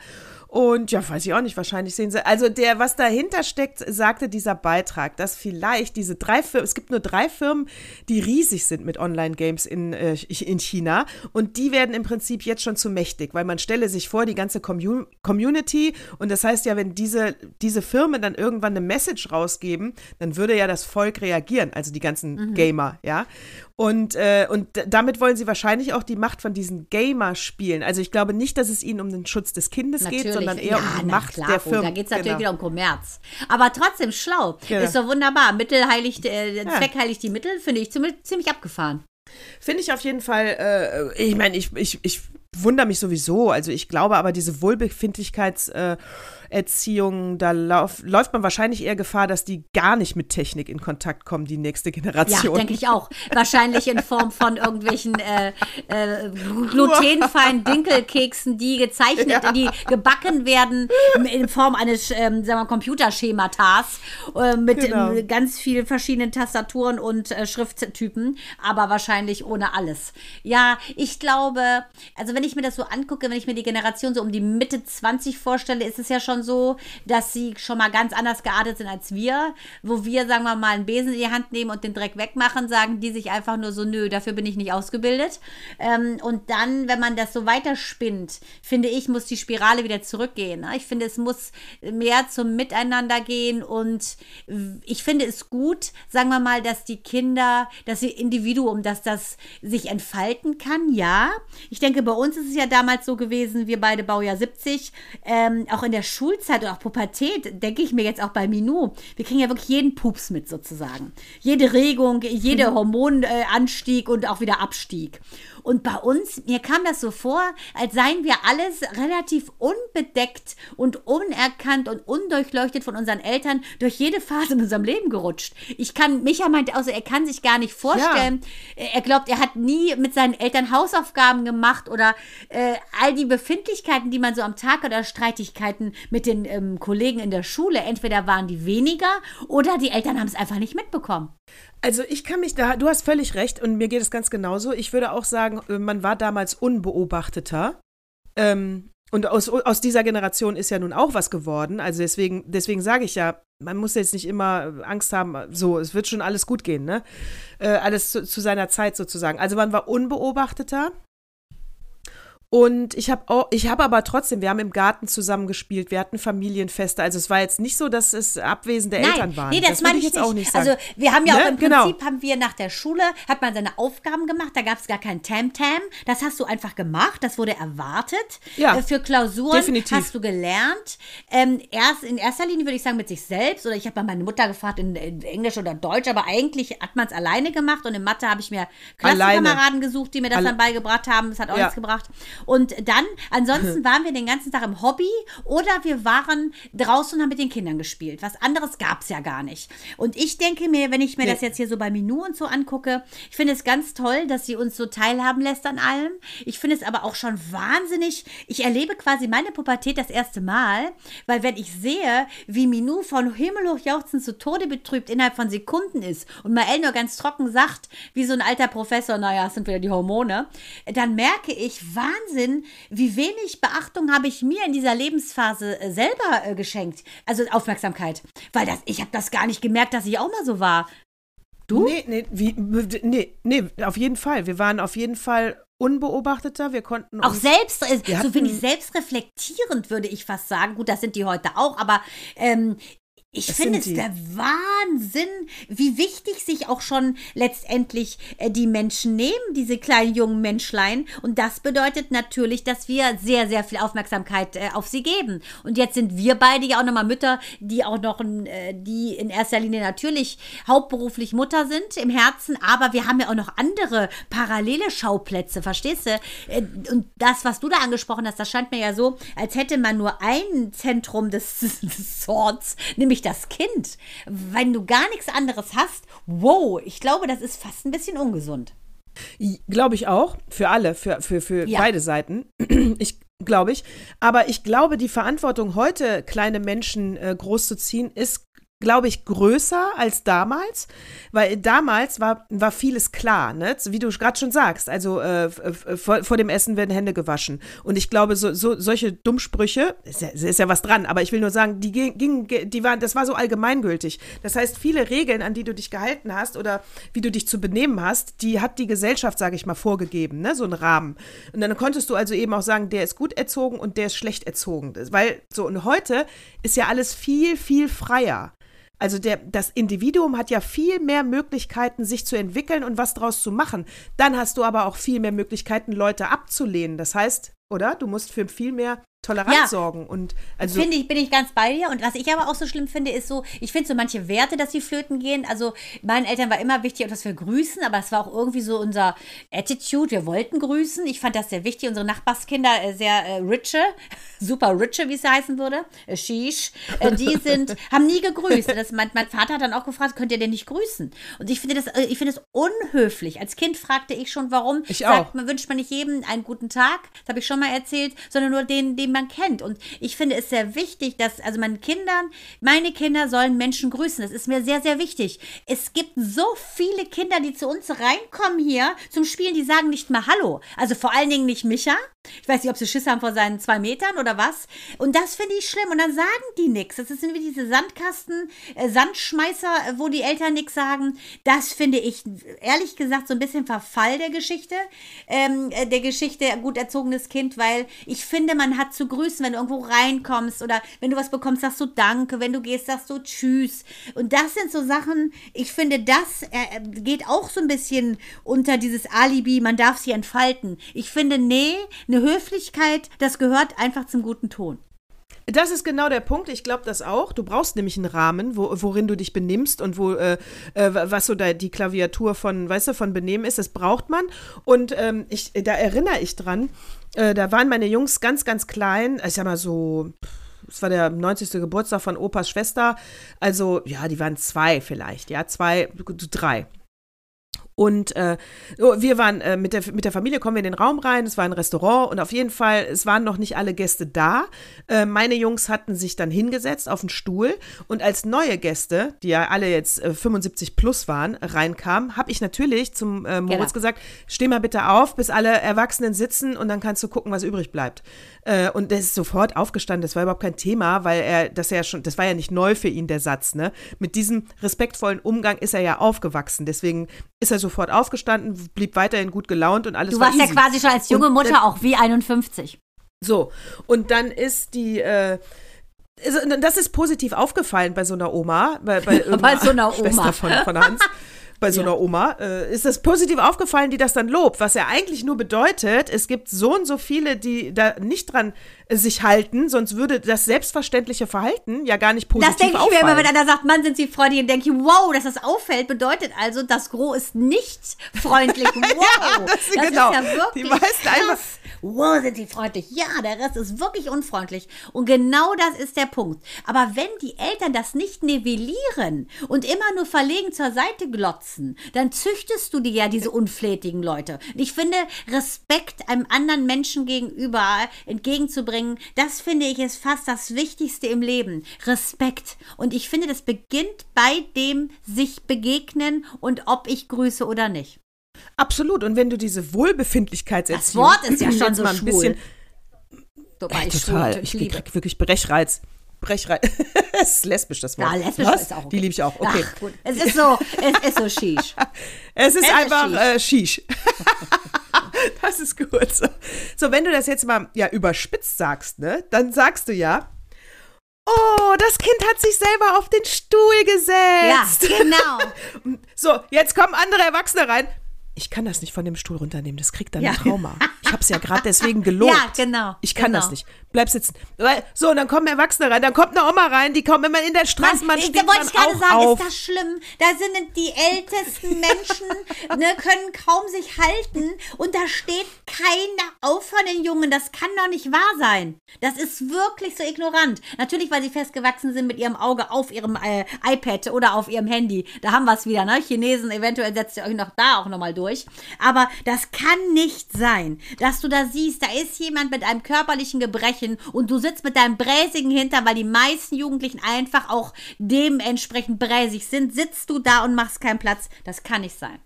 Und ja, weiß ich auch nicht, wahrscheinlich sehen sie. Also der, was dahinter steckt, sagte dieser Beitrag, dass vielleicht diese drei Firmen, es gibt nur drei Firmen, die riesig sind mit Online-Games in, äh, in China und die werden im Prinzip jetzt schon zu mächtig, weil man stelle sich vor, die ganze Commu Community und das heißt ja, wenn diese, diese Firmen dann irgendwann eine Message rausgeben, dann würde ja das Volk reagieren, also die ganzen Gamer, ja. Und, äh, und damit wollen sie wahrscheinlich auch die Macht von diesen Gamer spielen. Also ich glaube nicht, dass es ihnen um den Schutz des Kindes Natürlich. geht, sondern eher ja, um die Macht klar, der Firmen. Da geht es natürlich Genau. wieder um Kommerz. Aber trotzdem schlau. Ja. Ist doch wunderbar. Mittel heiligt, äh, Ja. Zweck heiligt die Mittel, finde ich ziemlich, abgefahren. Finde ich auf jeden Fall, äh, ich meine, ich, ich, ich wundere mich sowieso. Also ich glaube aber, diese Wohlbefindlichkeitserziehung, äh, Erziehung, da lauf, läuft man wahrscheinlich eher Gefahr, dass die gar nicht mit Technik in Kontakt kommen, die nächste Ja, Generation. denke ich auch. Wahrscheinlich in Form von irgendwelchen äh, äh, glutenfreien Dinkelkeksen, die gezeichnet, Ja. die gebacken werden in Form eines, ähm, sagen wir, Computerschematas äh, mit Genau. ähm, ganz vielen verschiedenen Tastaturen und äh, Schrifttypen, aber wahrscheinlich ohne alles. Ja, ich glaube, also wenn ich mir das so angucke, wenn ich mir die Generation so um die Mitte 20 vorstelle, ist es ja schon so, dass sie schon mal ganz anders geartet sind als wir, wo wir, sagen wir mal, einen Besen in die Hand nehmen und den Dreck wegmachen, sagen die sich einfach nur so, nö, dafür bin ich nicht ausgebildet. Ähm, und dann, wenn man das so weiterspinnt, finde ich, muss die Spirale wieder zurückgehen. ne? Ich finde, es muss mehr zum Miteinander gehen und ich finde es gut, sagen wir mal, dass die Kinder, dass ihr Individuum, dass das sich entfalten kann, ja. Ich denke, bei uns ist es ja damals so gewesen, wir beide Baujahr 70, ähm, auch in der Schulzeit und auch Pubertät, denke ich mir jetzt auch bei Minou, wir kriegen ja wirklich jeden Pups mit sozusagen. Jede Regung, jede Hormonanstieg und auch wieder Abstieg. Und bei uns, mir kam das so vor, als seien wir alles relativ unbedeckt und unerkannt und undurchleuchtet von unseren Eltern durch jede Phase in unserem Leben gerutscht. Ich kann, Micha meinte also, er kann sich gar nicht vorstellen. Er glaubt, er hat nie mit seinen Eltern Hausaufgaben gemacht oder äh, all die Befindlichkeiten, die man so am Tag oder Streitigkeiten mit den ähm, Kollegen in der Schule, entweder waren die weniger oder die Eltern haben es einfach nicht mitbekommen. Also ich kann mich da, du hast völlig recht und mir geht es ganz genauso. Ich würde auch sagen, äh, man war damals unbeobachteter. Ähm, und aus, aus dieser Generation ist ja nun auch was geworden. Also deswegen, deswegen sage ich ja, man muss jetzt nicht immer Angst haben, so, es wird schon alles gut gehen, ne? Äh, alles zu, zu seiner Zeit sozusagen. Also man war unbeobachteter. Und ich habe auch, ich habe aber trotzdem, wir haben im Garten zusammen gespielt, wir hatten Familienfeste. Also es war jetzt nicht so, dass es abwesende Eltern waren. Nee, das, würde meine ich jetzt nicht. auch nicht sagen. Also wir haben ja Ne? auch im Genau. Prinzip haben wir nach der Schule, hat man seine Aufgaben gemacht, da gab es gar kein Tam-Tam. Das hast du einfach gemacht, das wurde erwartet. Ja, Äh, Für Klausuren definitiv. hast du gelernt. Ähm, erst in erster Linie würde ich sagen mit sich selbst. Oder ich habe mal meine Mutter gefragt in, in Englisch oder Deutsch, aber eigentlich hat man es alleine gemacht. Und in Mathe habe ich mir Klassenkameraden gesucht, die mir das Alle- dann beigebracht haben. Das hat auch Ja. nichts gebracht. Und dann, ansonsten waren wir den ganzen Tag im Hobby oder wir waren draußen und haben mit den Kindern gespielt. Was anderes gab es ja gar nicht. Und ich denke mir, wenn ich mir Nee. das jetzt hier so bei Minou und so angucke, ich finde es ganz toll, dass sie uns so teilhaben lässt an allem. Ich finde es aber auch schon wahnsinnig. Ich erlebe quasi meine Pubertät das erste Mal, weil wenn ich sehe, wie Minou von himmelhoch jauchzend zu Tode betrübt innerhalb von Sekunden ist und Mael nur ganz trocken sagt, wie so ein alter Professor, naja, es sind wieder die Hormone, dann merke ich Wahnsinn, wie wenig Beachtung habe ich mir in dieser Lebensphase äh, selber äh, geschenkt. Also Aufmerksamkeit. Weil das, ich habe das gar nicht gemerkt, dass ich auch mal so war. Du? Nee, nee, wie, nee, nee, auf jeden Fall. Wir waren auf jeden Fall unbeobachteter. Wir konnten Auch selbst, äh, so finde ich selbstreflektierend, würde ich fast sagen. Gut, das sind die heute auch, aber ähm, ich finde es der Wahnsinn, wie wichtig sich auch schon letztendlich äh, die Menschen nehmen, diese kleinen jungen Menschlein. Und das bedeutet natürlich, dass wir sehr, sehr viel Aufmerksamkeit äh, auf sie geben. Und jetzt sind wir beide ja auch nochmal Mütter, die auch noch, äh, die in erster Linie natürlich hauptberuflich Mutter sind im Herzen, aber wir haben ja auch noch andere parallele Schauplätze, verstehst du? Und das, was du da angesprochen hast, das scheint mir ja so, als hätte man nur ein Zentrum des, des Sorts, nämlich das Kind. Wenn du gar nichts anderes hast, wow, ich glaube, das ist fast ein bisschen ungesund. Glaube ich auch. Für alle, für, für, für Ja. beide Seiten. Ich glaube ich. Aber ich glaube, die Verantwortung, heute kleine Menschen äh, großzuziehen, ist, glaube ich, größer als damals. Weil damals war, war vieles klar, ne? Wie du gerade schon sagst. Also äh, vor, vor dem Essen werden Hände gewaschen. Und ich glaube, so, so solche Dummsprüche, ist ja, ist ja was dran, aber ich will nur sagen, die gingen, die waren, das war so allgemeingültig. Das heißt, viele Regeln, an die du dich gehalten hast oder wie du dich zu benehmen hast, die hat die Gesellschaft, sage ich mal, vorgegeben, ne? so einen Rahmen. Und dann konntest du also eben auch sagen, der ist gut erzogen und der ist schlecht erzogen. Weil so, und heute ist ja alles viel, viel freier. Also der, das Individuum hat ja viel mehr Möglichkeiten, sich zu entwickeln und was draus zu machen. Dann hast du aber auch viel mehr Möglichkeiten, Leute abzulehnen. Das heißt, oder? Du musst für viel mehr Toleranz Ja. sorgen. Und also Finde ich, bin ich ganz bei dir. Und was ich aber auch so schlimm finde, ist so, ich finde so manche Werte, dass die flöten gehen. Also meinen Eltern war immer wichtig, dass wir grüßen, aber es war auch irgendwie so unser Attitude. Wir wollten grüßen. Ich fand das sehr wichtig. Unsere Nachbarskinder, äh, sehr äh, riche, super riche, wie es heißen würde, äh, Shish, äh, die sind, haben nie gegrüßt. Das, mein, mein Vater hat dann auch gefragt, könnt ihr denn nicht grüßen? Und ich finde das, äh, ich finde das unhöflich. Als Kind fragte ich schon, warum. Ich Sagt, auch. man wünscht man nicht jedem einen guten Tag, das habe ich schon mal erzählt, sondern nur den, den man kennt. Und ich finde es sehr wichtig, dass, also meinen Kindern, meine Kinder sollen Menschen grüßen. Das ist mir sehr, sehr wichtig. Es gibt so viele Kinder, die zu uns reinkommen hier zum Spielen, die sagen nicht mal Hallo. Also vor allen Dingen nicht Micha. Ich weiß nicht, ob sie Schiss haben vor seinen zwei Metern oder was. Und das finde ich schlimm. Und dann sagen die nichts. Das sind wie diese Sandkasten, äh, Sandschmeißer, äh, wo die Eltern nichts sagen. Das finde ich, ehrlich gesagt, so ein bisschen Verfall der Geschichte. Ähm, äh, der Geschichte gut erzogenes Kind, weil ich finde, man hat zu grüßen, wenn du irgendwo reinkommst oder wenn du was bekommst, sagst du Danke. Wenn du gehst, sagst du Tschüss. Und das sind so Sachen, ich finde, das äh, geht auch so ein bisschen unter dieses Alibi, man darf sie entfalten. Ich finde, nee, eine Höflichkeit, das gehört einfach zum guten Ton. Das ist genau der Punkt. Ich glaube das auch. Du brauchst nämlich einen Rahmen, wo, worin du dich benimmst und wo äh, äh, was so da die Klaviatur von, weißt du, von Benehmen ist. Das braucht man. Und ähm, ich, da erinnere ich dran. Äh, da waren meine Jungs ganz, ganz klein. Ich sag mal so. Es war der 90. Geburtstag von Opas Schwester. Also, ja, die waren zwei vielleicht, ja, zwei, drei. Und äh, wir waren äh, mit, der, mit der Familie, kommen wir in den Raum rein, es war ein Restaurant und auf jeden Fall, es waren noch nicht alle Gäste da. Äh, meine Jungs hatten sich dann hingesetzt auf den Stuhl und als neue Gäste, die ja alle jetzt äh, 75 plus waren, reinkamen, habe ich natürlich zum äh, Moritz Genau. gesagt, steh mal bitte auf, bis alle Erwachsenen sitzen und dann kannst du gucken, was übrig bleibt. Äh, und der ist sofort aufgestanden, das war überhaupt kein Thema, weil er, das ja schon, das war ja nicht neu für ihn, der Satz, ne? Mit diesem respektvollen Umgang ist er ja aufgewachsen, deswegen ist er sofort aufgestanden, blieb weiterhin gut gelaunt und alles Du war warst ja easy. quasi schon als junge Und, Mutter äh, auch wie 51. So, und dann ist die, äh, also, das ist positiv aufgefallen bei so einer Oma, bei, bei, irgendeiner so einer Oma. Schwester von, von Hans. Bei so einer Oma äh, ist das positiv aufgefallen, die das dann lobt, was ja eigentlich nur bedeutet, es gibt so und so viele, die da nicht dran äh, sich halten, sonst würde das selbstverständliche Verhalten ja gar nicht positiv Das denke ich mir auffallen. immer, wenn einer sagt, Mann, sind Sie freundlich, dann denke ich, wow, dass das auffällt, bedeutet also, das Gros ist nicht freundlich. Wow, das, genau. ist ja wirklich die meisten einfach, Wow, sind sie freundlich. Ja, der Rest ist wirklich unfreundlich. Und genau das ist der Punkt. Aber wenn die Eltern das nicht nivellieren und immer nur verlegen zur Seite glotzen, dann züchtest du dir ja diese unflätigen Leute. Und ich finde, Respekt einem anderen Menschen gegenüber entgegenzubringen, das finde ich ist fast das Wichtigste im Leben. Respekt. Und ich finde, das beginnt bei dem sich begegnen und ob ich grüße oder nicht. Absolut. Und wenn du diese Wohlbefindlichkeitserziehung Das Wort ist ja schon so mal ein schwul. bisschen Wobei ich Total. schwul, Ich, liebe. krieg wirklich Brechreiz. Brechreiz. es ist lesbisch, das Wort. Ja, lesbisch Was? ist auch okay. Die liebe ich auch. Okay. Ach, gut. Es ist so, es ist so schisch. Es ist Es ist einfach äh, das ist gut. So. so, wenn du das jetzt mal ja überspitzt sagst, ne, dann sagst du ja, oh, das Kind hat sich selber auf den Stuhl Ja, gesetzt. genau. So, jetzt kommen andere Erwachsene rein. Ich kann das nicht von dem Stuhl runternehmen, das kriegt dann Ja. ein Trauma. Ich habe es ja gerade deswegen gelobt. Ja, genau, Ich kann genau. das nicht. Bleib sitzen. So, und dann kommen Erwachsene rein, dann kommt eine Oma rein, die kommt immer in der Straßenbahn, Mann, ich, steht da wollte ich gerade sagen, auf. ist das schlimm? Da sind die ältesten Menschen, ne, können kaum sich halten und da steht keiner auf von den Jungen. Das kann doch nicht wahr sein. Das ist wirklich so ignorant. Natürlich, weil sie festgewachsen sind mit ihrem Auge auf ihrem äh, iPad oder auf ihrem Handy. Da haben wir es wieder, ne? Chinesen, eventuell setzt ihr euch noch da auch nochmal durch. Aber das kann nicht sein, dass du da siehst, da ist jemand mit einem körperlichen Gebrechen und du sitzt mit deinem bräsigen Hintern, weil die meisten Jugendlichen einfach auch dementsprechend bräsig sind, sitzt du da und machst keinen Platz. Das kann nicht sein.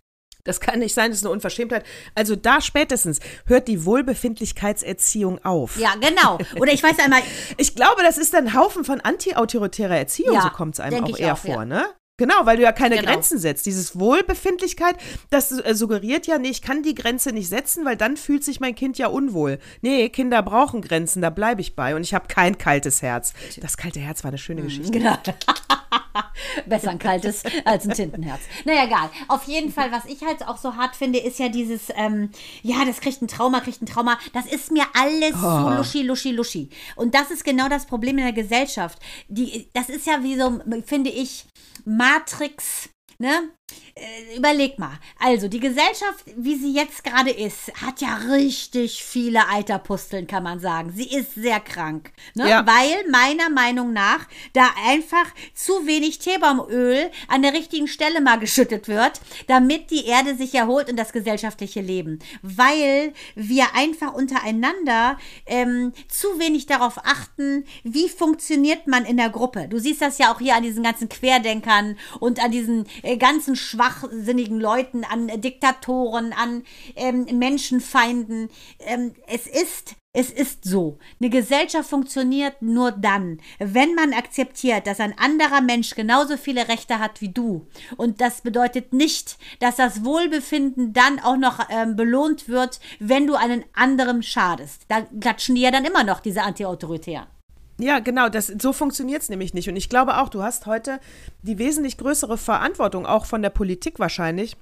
Das kann nicht sein, das ist eine Unverschämtheit. Also da spätestens hört die Wohlbefindlichkeitserziehung auf. Ja, genau. Oder ich weiß einmal, Ich glaube, das ist ein Haufen von anti-autoritärer Erziehung, Ja, so kommt es einem auch eher auch, vor, ja. ne? Genau, weil du ja keine Genau. Grenzen setzt. Dieses Wohlbefindlichkeit, das äh, suggeriert ja, nee, ich kann die Grenze nicht setzen, weil dann fühlt sich mein Kind ja unwohl. Nee, Kinder brauchen Grenzen, da bleibe ich bei. Und ich habe kein kaltes Herz. Das kalte Herz war eine schöne Geschichte. genau. Besser ein kaltes als ein Tintenherz. Naja, egal. Auf jeden Fall, was ich halt auch so hart finde, ist ja dieses, ähm, ja, das kriegt ein Trauma, kriegt ein Trauma. Das ist mir alles oh. so luschi, luschi, luschi. Und das ist genau das Problem in der Gesellschaft. Die, das ist ja wie so, finde ich, Matrix Ne? Äh, überleg mal. Also, die Gesellschaft, wie sie jetzt gerade ist, hat ja richtig viele Alterpusteln, kann man sagen. Sie ist sehr krank. Ne? Ja. Weil meiner Meinung nach da einfach zu wenig Teebaumöl an der richtigen Stelle mal geschüttet wird, damit die Erde sich erholt und das gesellschaftliche Leben. Weil wir einfach untereinander ähm, zu wenig darauf achten, wie funktioniert man in der Gruppe. Du siehst das ja auch hier an diesen ganzen Querdenkern und an diesen äh, ganzen schwachsinnigen Leuten, an äh, Diktatoren, an ähm, Menschenfeinden. Ähm, es ist es ist so. Eine Gesellschaft funktioniert nur dann, wenn man akzeptiert, dass ein anderer Mensch genauso viele Rechte hat wie du. Und das bedeutet nicht, dass das Wohlbefinden dann auch noch ähm, belohnt wird, wenn du einen anderen schadest. Da klatschen die ja dann immer noch, diese Antiautoritären. Ja, genau, das, so funktioniert es nämlich nicht. Und ich glaube auch, du hast heute die wesentlich größere Verantwortung, auch von der Politik wahrscheinlich,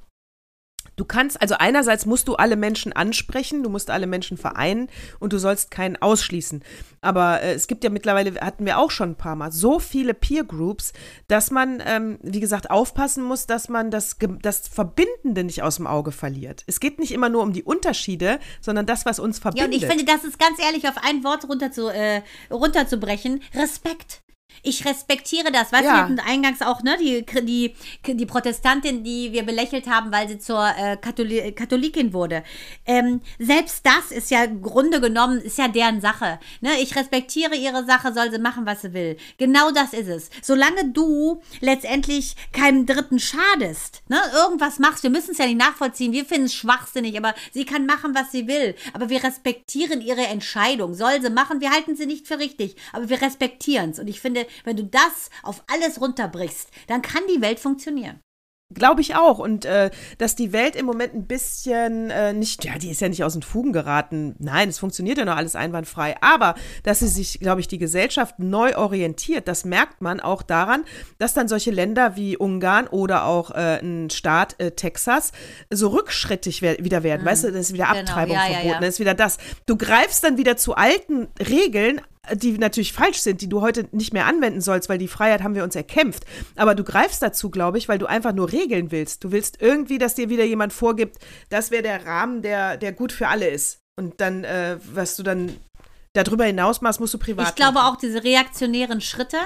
Du kannst, also einerseits musst du alle Menschen ansprechen, du musst alle Menschen vereinen und du sollst keinen ausschließen. Aber äh, es gibt ja mittlerweile, hatten wir auch schon ein paar Mal, so viele Peer Groups, dass man, ähm, wie gesagt, aufpassen muss, dass man das, das Verbindende nicht aus dem Auge verliert. Es geht nicht immer nur um die Unterschiede, sondern das, was uns verbindet. Ja, und ich finde, das ist ganz ehrlich auf ein Wort runter zu, äh, runterzubrechen. Respekt. Ich respektiere das. Weißt ja. du, wir eingangs auch, ne, die, die, die Protestantin, die wir belächelt haben, weil sie zur äh, Katholi Katholikin wurde. Ähm, selbst das ist ja Grunde genommen, ist ja deren Sache. Ne? Ich respektiere ihre Sache, soll sie machen, was sie will. Genau das ist es. Solange du letztendlich keinem Dritten schadest, ne, irgendwas machst, wir müssen es ja nicht nachvollziehen, wir finden es schwachsinnig, aber sie kann machen, was sie will. Aber wir respektieren ihre Entscheidung. Soll sie machen, wir halten sie nicht für richtig, aber wir respektieren es. Und ich finde, wenn du das auf alles runterbrichst, dann kann die Welt funktionieren. Glaube ich auch. Und äh, dass die Welt im Moment ein bisschen äh, nicht, ja, die ist ja nicht aus den Fugen geraten. Nein, es funktioniert ja noch alles einwandfrei. Aber dass sie sich, glaube ich, die Gesellschaft neu orientiert, das merkt man auch daran, dass dann solche Länder wie Ungarn oder auch äh, ein Staat äh, Texas so rückschrittig wer wieder werden. Mhm. Weißt du, das ist wieder genau. Abtreibung ja, verboten, ja, ja. das ist wieder das. Du greifst dann wieder zu alten Regeln, die natürlich falsch sind, die du heute nicht mehr anwenden sollst, weil die Freiheit haben wir uns erkämpft. Aber du greifst dazu, glaube ich, weil du einfach nur regeln willst. Du willst irgendwie, dass dir wieder jemand vorgibt, das wäre der Rahmen, der, der gut für alle ist. Und dann, äh, was du dann darüber hinaus machst, musst du privat. Ich glaube machen. auch diese reaktionären Schritte,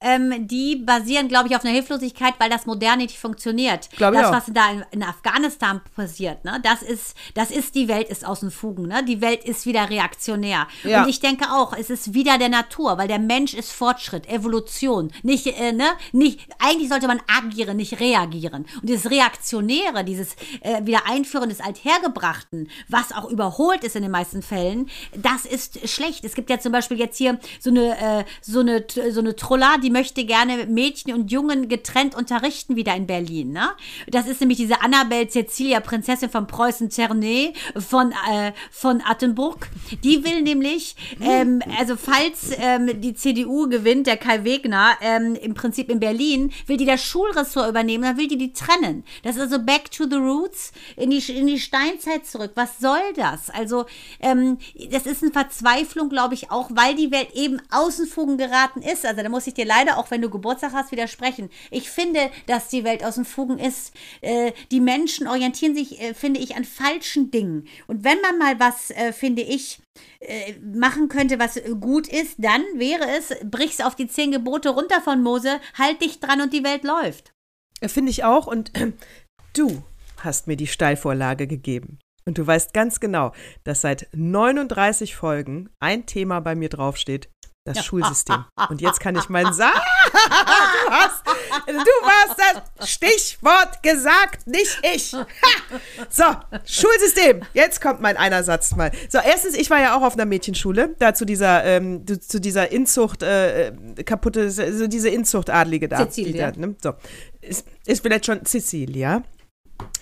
ähm, die basieren, glaube ich, auf einer Hilflosigkeit, weil das Moderne nicht funktioniert. Glaube das, was da in, in, Afghanistan passiert, ne, das ist, das ist, die Welt ist aus den Fugen, ne? Die Welt ist wieder reaktionär. Ja. Und ich denke auch, es ist wieder der Natur, weil der Mensch ist Fortschritt, Evolution. Nicht, äh, ne, nicht, eigentlich sollte man agieren, nicht reagieren. Und dieses Reaktionäre, dieses äh, Wiedereinführen des Althergebrachten, was auch überholt ist in den meisten Fällen, das ist schlecht. Es gibt ja zum Beispiel jetzt hier so eine, äh, so eine, so eine Trolle Nicola, die möchte gerne Mädchen und Jungen getrennt unterrichten wieder in Berlin. Ne? Das ist nämlich diese Annabelle Cecilia, Prinzessin von Preußen-Ternay von, äh, von Attenburg. Die will nämlich, ähm, also falls ähm, die CDU gewinnt, der Kai Wegner, ähm, im Prinzip in Berlin, will die das Schulressort übernehmen, dann will die die trennen. Das ist also back to the roots, in die, in die Steinzeit zurück. Was soll das? Also, ähm, das ist eine Verzweiflung, glaube ich, auch, weil die Welt eben Außenfugen geraten ist. Also, da muss ich ich dir leider, auch wenn du Geburtstag hast, widersprechen. Ich finde, dass die Welt aus den Fugen ist. Äh, die Menschen orientieren sich, äh, finde ich, an falschen Dingen. Und wenn man mal was, äh, finde ich, äh, machen könnte, was gut ist, dann wäre es, brichst auf die zehn Gebote runter von Mose, halt dich dran und die Welt läuft. Äh, finde ich auch. Und du hast mir die Steilvorlage gegeben. Und du weißt ganz genau, dass seit 39 Folgen ein Thema bei mir draufsteht, das ja. Schulsystem. Und jetzt kann ich meinen Sa du, hast, du hast das Stichwort gesagt, nicht ich. Ha. So, Schulsystem. Jetzt kommt mein einer Satz mal. So, erstens, ich war ja auch auf einer Mädchenschule, da zu dieser, ähm, zu dieser Inzucht, äh, kaputte, so diese Inzuchtadlige da. Cecilia. Die da, ne? So, ist, ist vielleicht schon Cecilia.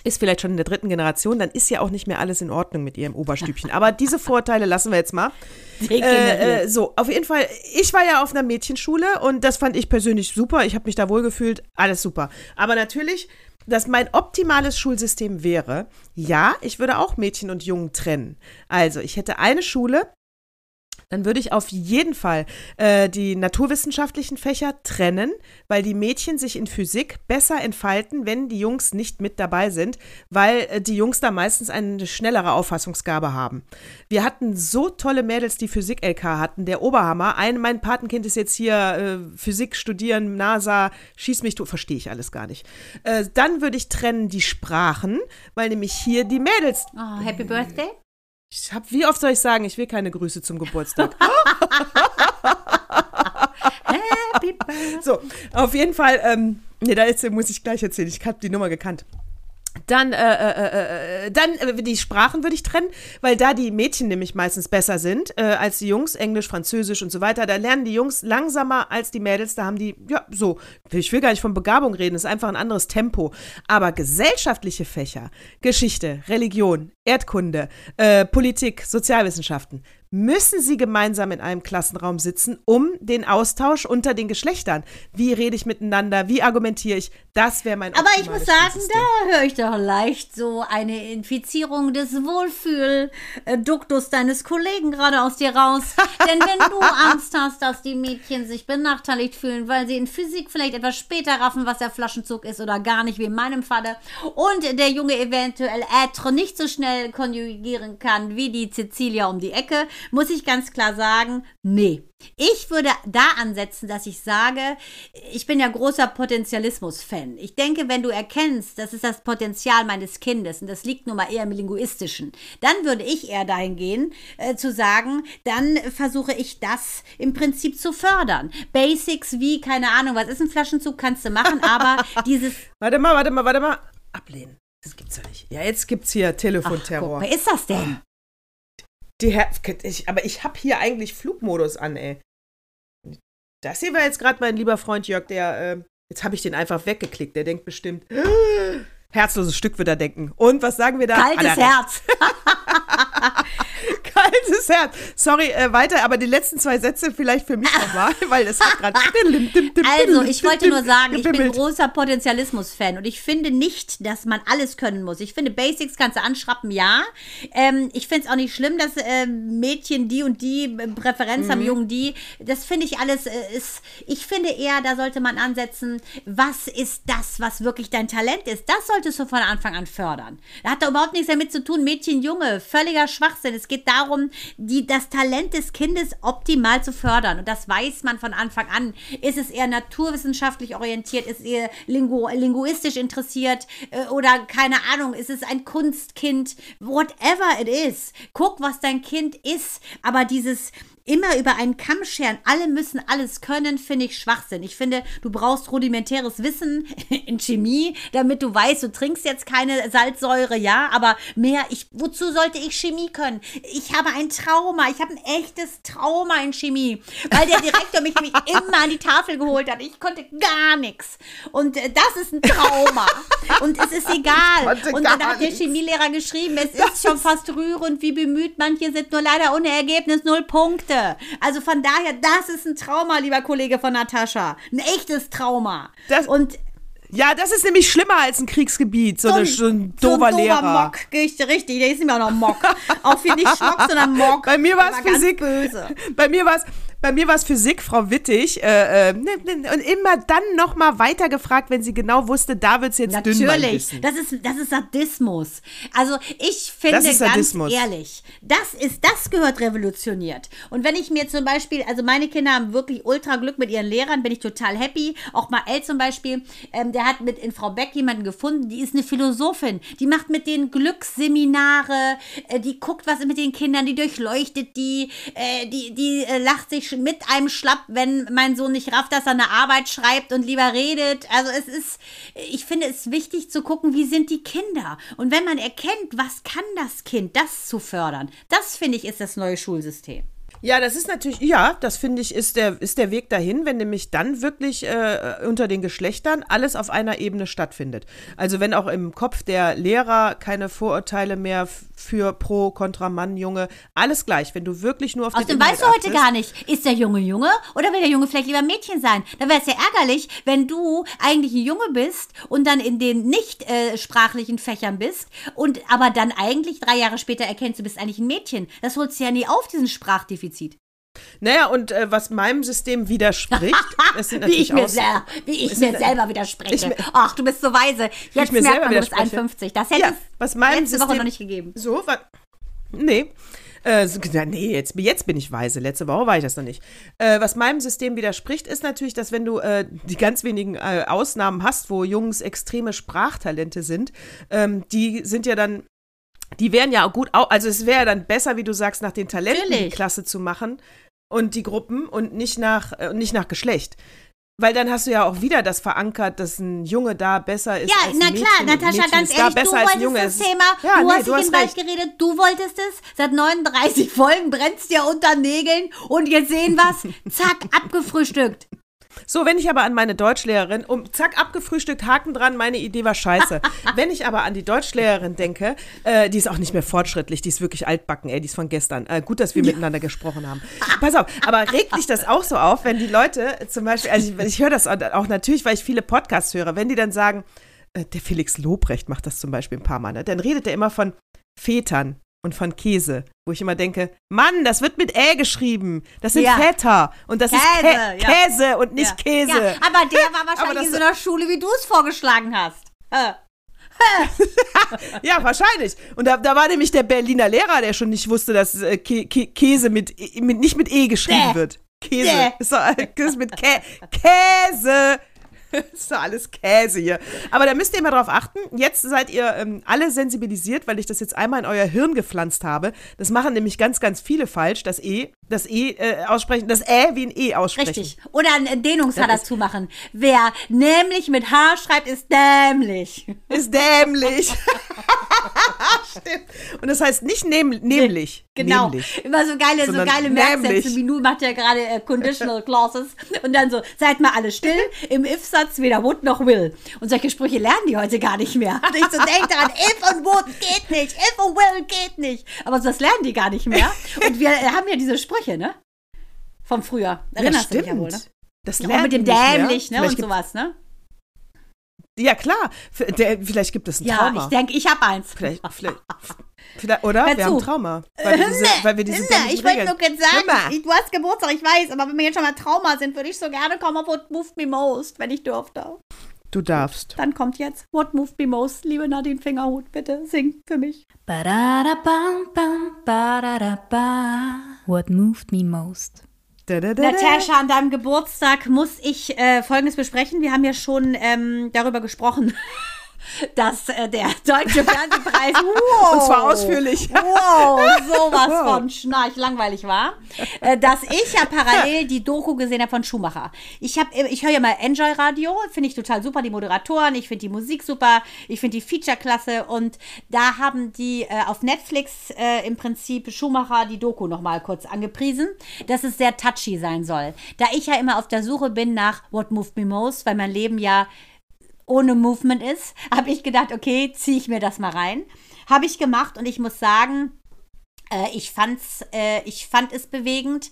Ist vielleicht schon in der dritten Generation, dann ist ja auch nicht mehr alles in Ordnung mit ihrem Oberstübchen. Aber diese Vorteile lassen wir jetzt mal. Äh, äh, so, auf jeden Fall, ich war ja auf einer Mädchenschule und das fand ich persönlich super. Ich habe mich da wohlgefühlt, alles super. Aber natürlich, dass mein optimales Schulsystem wäre, ja, ich würde auch Mädchen und Jungen trennen. Also, ich hätte eine Schule, dann würde ich auf jeden Fall äh, die naturwissenschaftlichen Fächer trennen, weil die Mädchen sich in Physik besser entfalten, wenn die Jungs nicht mit dabei sind, weil äh, die Jungs da meistens eine schnellere Auffassungsgabe haben. Wir hatten so tolle Mädels, die Physik-LK hatten, der Oberhammer. Ein, mein Patenkind ist jetzt hier äh, Physik studieren, NASA, schieß mich, du, verstehe ich alles gar nicht. Äh, dann würde ich trennen die Sprachen, weil nämlich hier die Mädels. Oh, Happy Birthday? Ich hab, wie oft soll ich sagen, ich will keine Grüße zum Geburtstag. Happy Birthday. so, auf jeden Fall, ähm, nee, da jetzt muss ich gleich erzählen. Ich habe die Nummer gekannt. Dann, äh, äh, äh, dann äh, die Sprachen würde ich trennen, weil da die Mädchen nämlich meistens besser sind äh, als die Jungs, Englisch, Französisch und so weiter. Da lernen die Jungs langsamer als die Mädels. Da haben die, ja, so, ich will gar nicht von Begabung reden, ist einfach ein anderes Tempo. Aber gesellschaftliche Fächer, Geschichte, Religion, Erdkunde, äh, Politik, Sozialwissenschaften, müssen sie gemeinsam in einem Klassenraum sitzen, um den Austausch unter den Geschlechtern. Wie rede ich miteinander? Wie argumentiere ich? Das wäre mein Aber ich muss sagen, Schulsystem. da höre ich doch leicht so eine Infizierung des Wohlfühl-Duktus deines Kollegen gerade aus dir raus. Denn wenn du Angst hast, dass die Mädchen sich benachteiligt fühlen, weil sie in Physik vielleicht etwas später raffen, was der Flaschenzug ist oder gar nicht, wie in meinem Falle, und der Junge eventuell être nicht so schnell konjugieren kann wie die Cecilia um die Ecke, muss ich ganz klar sagen, nee. Ich würde da ansetzen, dass ich sage, ich bin ja großer Potenzialismus-Fan. Ich denke, wenn du erkennst, das ist das Potenzial meines Kindes und das liegt nun mal eher im Linguistischen, dann würde ich eher dahin gehen, äh, zu sagen, dann versuche ich das im Prinzip zu fördern. Basics wie, keine Ahnung, was ist ein Flaschenzug, kannst du machen, aber dieses. Warte mal, warte mal, warte mal. Ablehnen. Das gibt's ja nicht. Ja, jetzt gibt's hier Ach, guck, Telefonterror. wer ist das denn? Die ich, aber ich habe hier eigentlich Flugmodus an, ey. Das hier war jetzt gerade mein lieber Freund Jörg, der, äh, jetzt habe ich den einfach weggeklickt. Der denkt bestimmt, herzloses Stück wird er denken. Und was sagen wir da? Kaltes er Herz. Kaltes Herz. Sorry, äh, weiter, aber die letzten zwei Sätze vielleicht für mich nochmal, weil es hat gerade. Also, ich wollte nur sagen, ich bin großer Potenzialismus-Fan und ich finde nicht, dass man alles können muss. Ich finde, Basics kannst du anschrappen, ja. Ähm, ich finde es auch nicht schlimm, dass äh, Mädchen die und die äh, Präferenz haben, Jungen die. Das finde ich alles, äh, ist, ich finde eher, da sollte man ansetzen, was ist das, was wirklich dein Talent ist. Das solltest du von Anfang an fördern. Da hat da überhaupt nichts damit zu tun, Mädchen, Junge, völliger Schwachsinn. Es geht darum, die, das Talent des Kindes optimal zu fördern. Und das weiß man von Anfang an. Ist es eher naturwissenschaftlich orientiert? Ist es eher lingu linguistisch interessiert? Äh, oder keine Ahnung, ist es ein Kunstkind? Whatever it is. Guck, was dein Kind ist. Aber dieses immer über einen Kamm scheren, alle müssen alles können, finde ich Schwachsinn. Ich finde, du brauchst rudimentäres Wissen in Chemie, damit du weißt, du trinkst jetzt keine Salzsäure, ja, aber mehr, ich, wozu sollte ich Chemie können? Ich habe ein Trauma, ich habe ein echtes Trauma in Chemie, weil der Direktor mich, mich immer an die Tafel geholt hat. Ich konnte gar nichts. Und äh, das ist ein Trauma. Und es ist egal. Und dann hat der. Chemielehrer geschrieben, es ist schon fast rührend, wie bemüht manche sind, nur leider ohne Ergebnis, null Punkte. Also von daher, das ist ein Trauma, lieber Kollege von Natascha. Ein echtes Trauma. Das- Und Ja, das ist nämlich schlimmer als ein Kriegsgebiet. So, eine, so ein so dober ein Lehrer. Mock. Richtig, richtig. Der ist immer noch Mock. Auch für nicht Schmock, sondern Mock. Bei mir war es Physik. böse. Bei mir war es. Bei mir war es Physik, Frau Wittig. Äh, äh, ne, ne, und immer dann noch mal weiter gefragt, wenn sie genau wusste, da wird es jetzt dünn beim Natürlich, das ist, das ist Sadismus. Also ich finde ganz Sadismus. ehrlich, das ist, das gehört revolutioniert. Und wenn ich mir zum Beispiel, also meine Kinder haben wirklich ultra Glück mit ihren Lehrern, bin ich total happy. Auch Mael zum Beispiel, ähm, der hat mit in Frau Beck jemanden gefunden, die ist eine Philosophin, die macht mit denen Glücksseminare, äh, die guckt, was mit den Kindern, die durchleuchtet die, äh, die, die äh, lacht sich mit einem schlapp, wenn mein Sohn nicht rafft, dass er eine Arbeit schreibt und lieber redet. Also es ist, ich finde es wichtig zu gucken, wie sind die Kinder. Und wenn man erkennt, was kann das Kind, das zu fördern, das finde ich ist das neue Schulsystem. Ja, das ist natürlich, ja, das finde ich, ist der, ist der Weg dahin, wenn nämlich dann wirklich äh, unter den Geschlechtern alles auf einer Ebene stattfindet. Also wenn auch im Kopf der Lehrer keine Vorurteile mehr für pro, kontra Mann, Junge, alles gleich. Wenn du wirklich nur auf Außerdem weißt du heute achtest, gar nicht, ist der Junge Junge oder will der Junge vielleicht lieber Mädchen sein? Dann wäre es ja ärgerlich, wenn du eigentlich ein Junge bist und dann in den nicht äh, sprachlichen Fächern bist und aber dann eigentlich drei Jahre später erkennst, du bist eigentlich ein Mädchen. Das holst du ja nie auf, diesen Sprachdefizit. Defizit. Naja, und äh, was meinem System widerspricht, das sind wie ich mir, sel wie ich mir selber widerspreche. Ich, Ach, du bist so weise. Jetzt merkt man, du bist 51. Das hätte ja, es letzte System, Woche noch nicht gegeben. So, was? Nee. Äh, so, nee, jetzt, jetzt bin ich weise. Letzte Woche war ich das noch nicht. Äh, was meinem System widerspricht, ist natürlich, dass wenn du äh, die ganz wenigen äh, Ausnahmen hast, wo Jungs extreme Sprachtalente sind, ähm, die sind ja dann die wären ja auch gut, also es wäre dann besser, wie du sagst, nach den Talenten Natürlich. die Klasse zu machen und die Gruppen und nicht nach, äh, nicht nach Geschlecht. Weil dann hast du ja auch wieder das verankert, dass ein Junge da besser ist. Ja, als na ein Mädchen klar, Natascha, ganz ehrlich, du wolltest das Thema, ja, du nee, hast dich in Wald geredet, du wolltest es, seit 39 Folgen brennst dir unter Nägeln und jetzt sehen wir's, zack, abgefrühstückt. So, wenn ich aber an meine Deutschlehrerin, um zack, abgefrühstückt, Haken dran, meine Idee war scheiße. wenn ich aber an die Deutschlehrerin denke, äh, die ist auch nicht mehr fortschrittlich, die ist wirklich altbacken, ey, die ist von gestern. Äh, gut, dass wir ja. miteinander gesprochen haben. Pass auf, aber regt dich das auch so auf, wenn die Leute zum Beispiel, also ich, ich höre das auch natürlich, weil ich viele Podcasts höre, wenn die dann sagen, äh, der Felix Lobrecht macht das zum Beispiel ein paar Mal, ne? dann redet er immer von Vätern und von Käse, wo ich immer denke, Mann, das wird mit Ä geschrieben. Das sind ja. Feta und das Käse, ist Kä ja. Käse und nicht ja. Käse. Ja, aber der war wahrscheinlich in so einer Schule, wie du es vorgeschlagen hast. ja, wahrscheinlich. Und da, da, war nämlich der Berliner Lehrer, der schon nicht wusste, dass äh, Kä Kä Käse mit, mit, nicht mit E geschrieben Däh. wird. Käse. Däh. Ist mit Kä Käse. ist doch alles Käse hier. Aber da müsst ihr immer drauf achten. Jetzt seid ihr ähm, alle sensibilisiert, weil ich das jetzt einmal in euer Hirn gepflanzt habe. Das machen nämlich ganz, ganz viele falsch. Das E, das E äh, aussprechen, das Ä wie ein E aussprechen. Richtig. Oder ein Dehnungshaar dazu machen. Wer nämlich mit H schreibt, ist dämlich. Ist dämlich. Stimmt. Und das heißt nicht nehm, nämlich. Genau. Nämlich, Immer so geile, so geile Merksätze, wie macht ja gerade äh, Conditional Clauses. Und dann so, seid mal alle still. Im If-Satz weder would noch will. Und solche Sprüche lernen die heute gar nicht mehr. Und ich so denke daran, if und would geht nicht, if und will geht nicht. Aber das lernen die gar nicht mehr. Und wir äh, haben ja diese Sprüche, ne? Vom Früher. Erinnerst ja, du dich ja wohl, ne? Das lernt Auch mit dem dämlich, ne? Und sowas, ne? Ja, klar. Der, vielleicht gibt es ein ja, Trauma. Ja, ich denke, ich habe eins. Vielleicht, vielleicht, vielleicht oder? Hör wir zu. haben Trauma. Weil wir diese, weil wir diese ich wollte nur kurz sagen, du hast Geburtstag, ich weiß, aber wenn wir jetzt schon mal Trauma sind, würde ich so gerne kommen auf What Moved Me Most, wenn ich dürfte. Du darfst. Dann kommt jetzt What Moved Me Most, liebe Nadine Fingerhut, bitte sing für mich. What moved me most. Natascha, an deinem Geburtstag muss ich äh, Folgendes besprechen. Wir haben ja schon ähm, darüber gesprochen, dass äh, der Deutsche Fernsehpreis wow, und zwar ausführlich wow, sowas wow. von schnarch langweilig war, äh, dass ich ja parallel die Doku gesehen habe von Schumacher. Ich habe ich höre ja mal Enjoy Radio, finde ich total super die Moderatoren, ich finde die Musik super, ich finde die Feature klasse und da haben die äh, auf Netflix äh, im Prinzip Schumacher die Doku noch mal kurz angepriesen, dass es sehr touchy sein soll. Da ich ja immer auf der Suche bin nach What Moved Me Most, weil mein Leben ja ohne Movement ist, habe ich gedacht, okay, ziehe ich mir das mal rein. Habe ich gemacht und ich muss sagen, äh, ich, fand's, äh, ich fand es bewegend.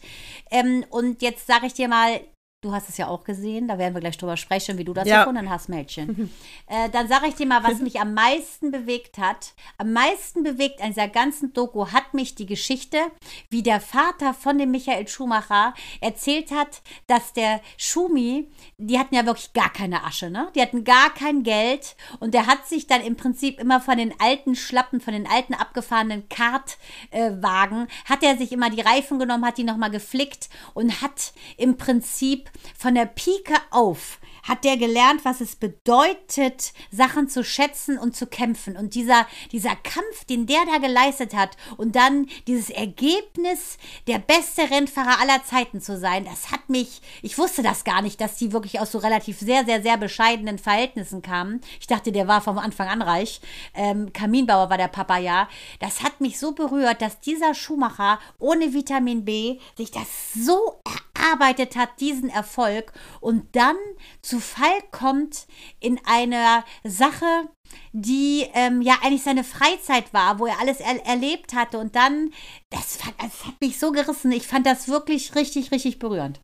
Ähm, und jetzt sage ich dir mal, Du hast es ja auch gesehen, da werden wir gleich drüber sprechen, wie du das ja. gefunden hast, Mädchen. äh, dann sage ich dir mal, was mich am meisten bewegt hat. Am meisten bewegt an dieser ganzen Doku hat mich die Geschichte, wie der Vater von dem Michael Schumacher erzählt hat, dass der Schumi, die hatten ja wirklich gar keine Asche, ne? Die hatten gar kein Geld und der hat sich dann im Prinzip immer von den alten Schlappen, von den alten abgefahrenen Kartwagen, äh, hat er sich immer die Reifen genommen, hat die nochmal geflickt und hat im Prinzip von der Pike auf hat der gelernt, was es bedeutet, Sachen zu schätzen und zu kämpfen. Und dieser, dieser Kampf, den der da geleistet hat und dann dieses Ergebnis, der beste Rennfahrer aller Zeiten zu sein, das hat mich, ich wusste das gar nicht, dass die wirklich aus so relativ sehr, sehr, sehr bescheidenen Verhältnissen kamen. Ich dachte, der war vom Anfang an reich. Ähm, Kaminbauer war der Papa ja. Das hat mich so berührt, dass dieser Schuhmacher ohne Vitamin B sich das so erarbeitet hat, diesen Erfolg und dann zu Fall kommt in einer Sache, die ähm, ja eigentlich seine Freizeit war, wo er alles er erlebt hatte. Und dann, das, das hat mich so gerissen. Ich fand das wirklich richtig, richtig berührend.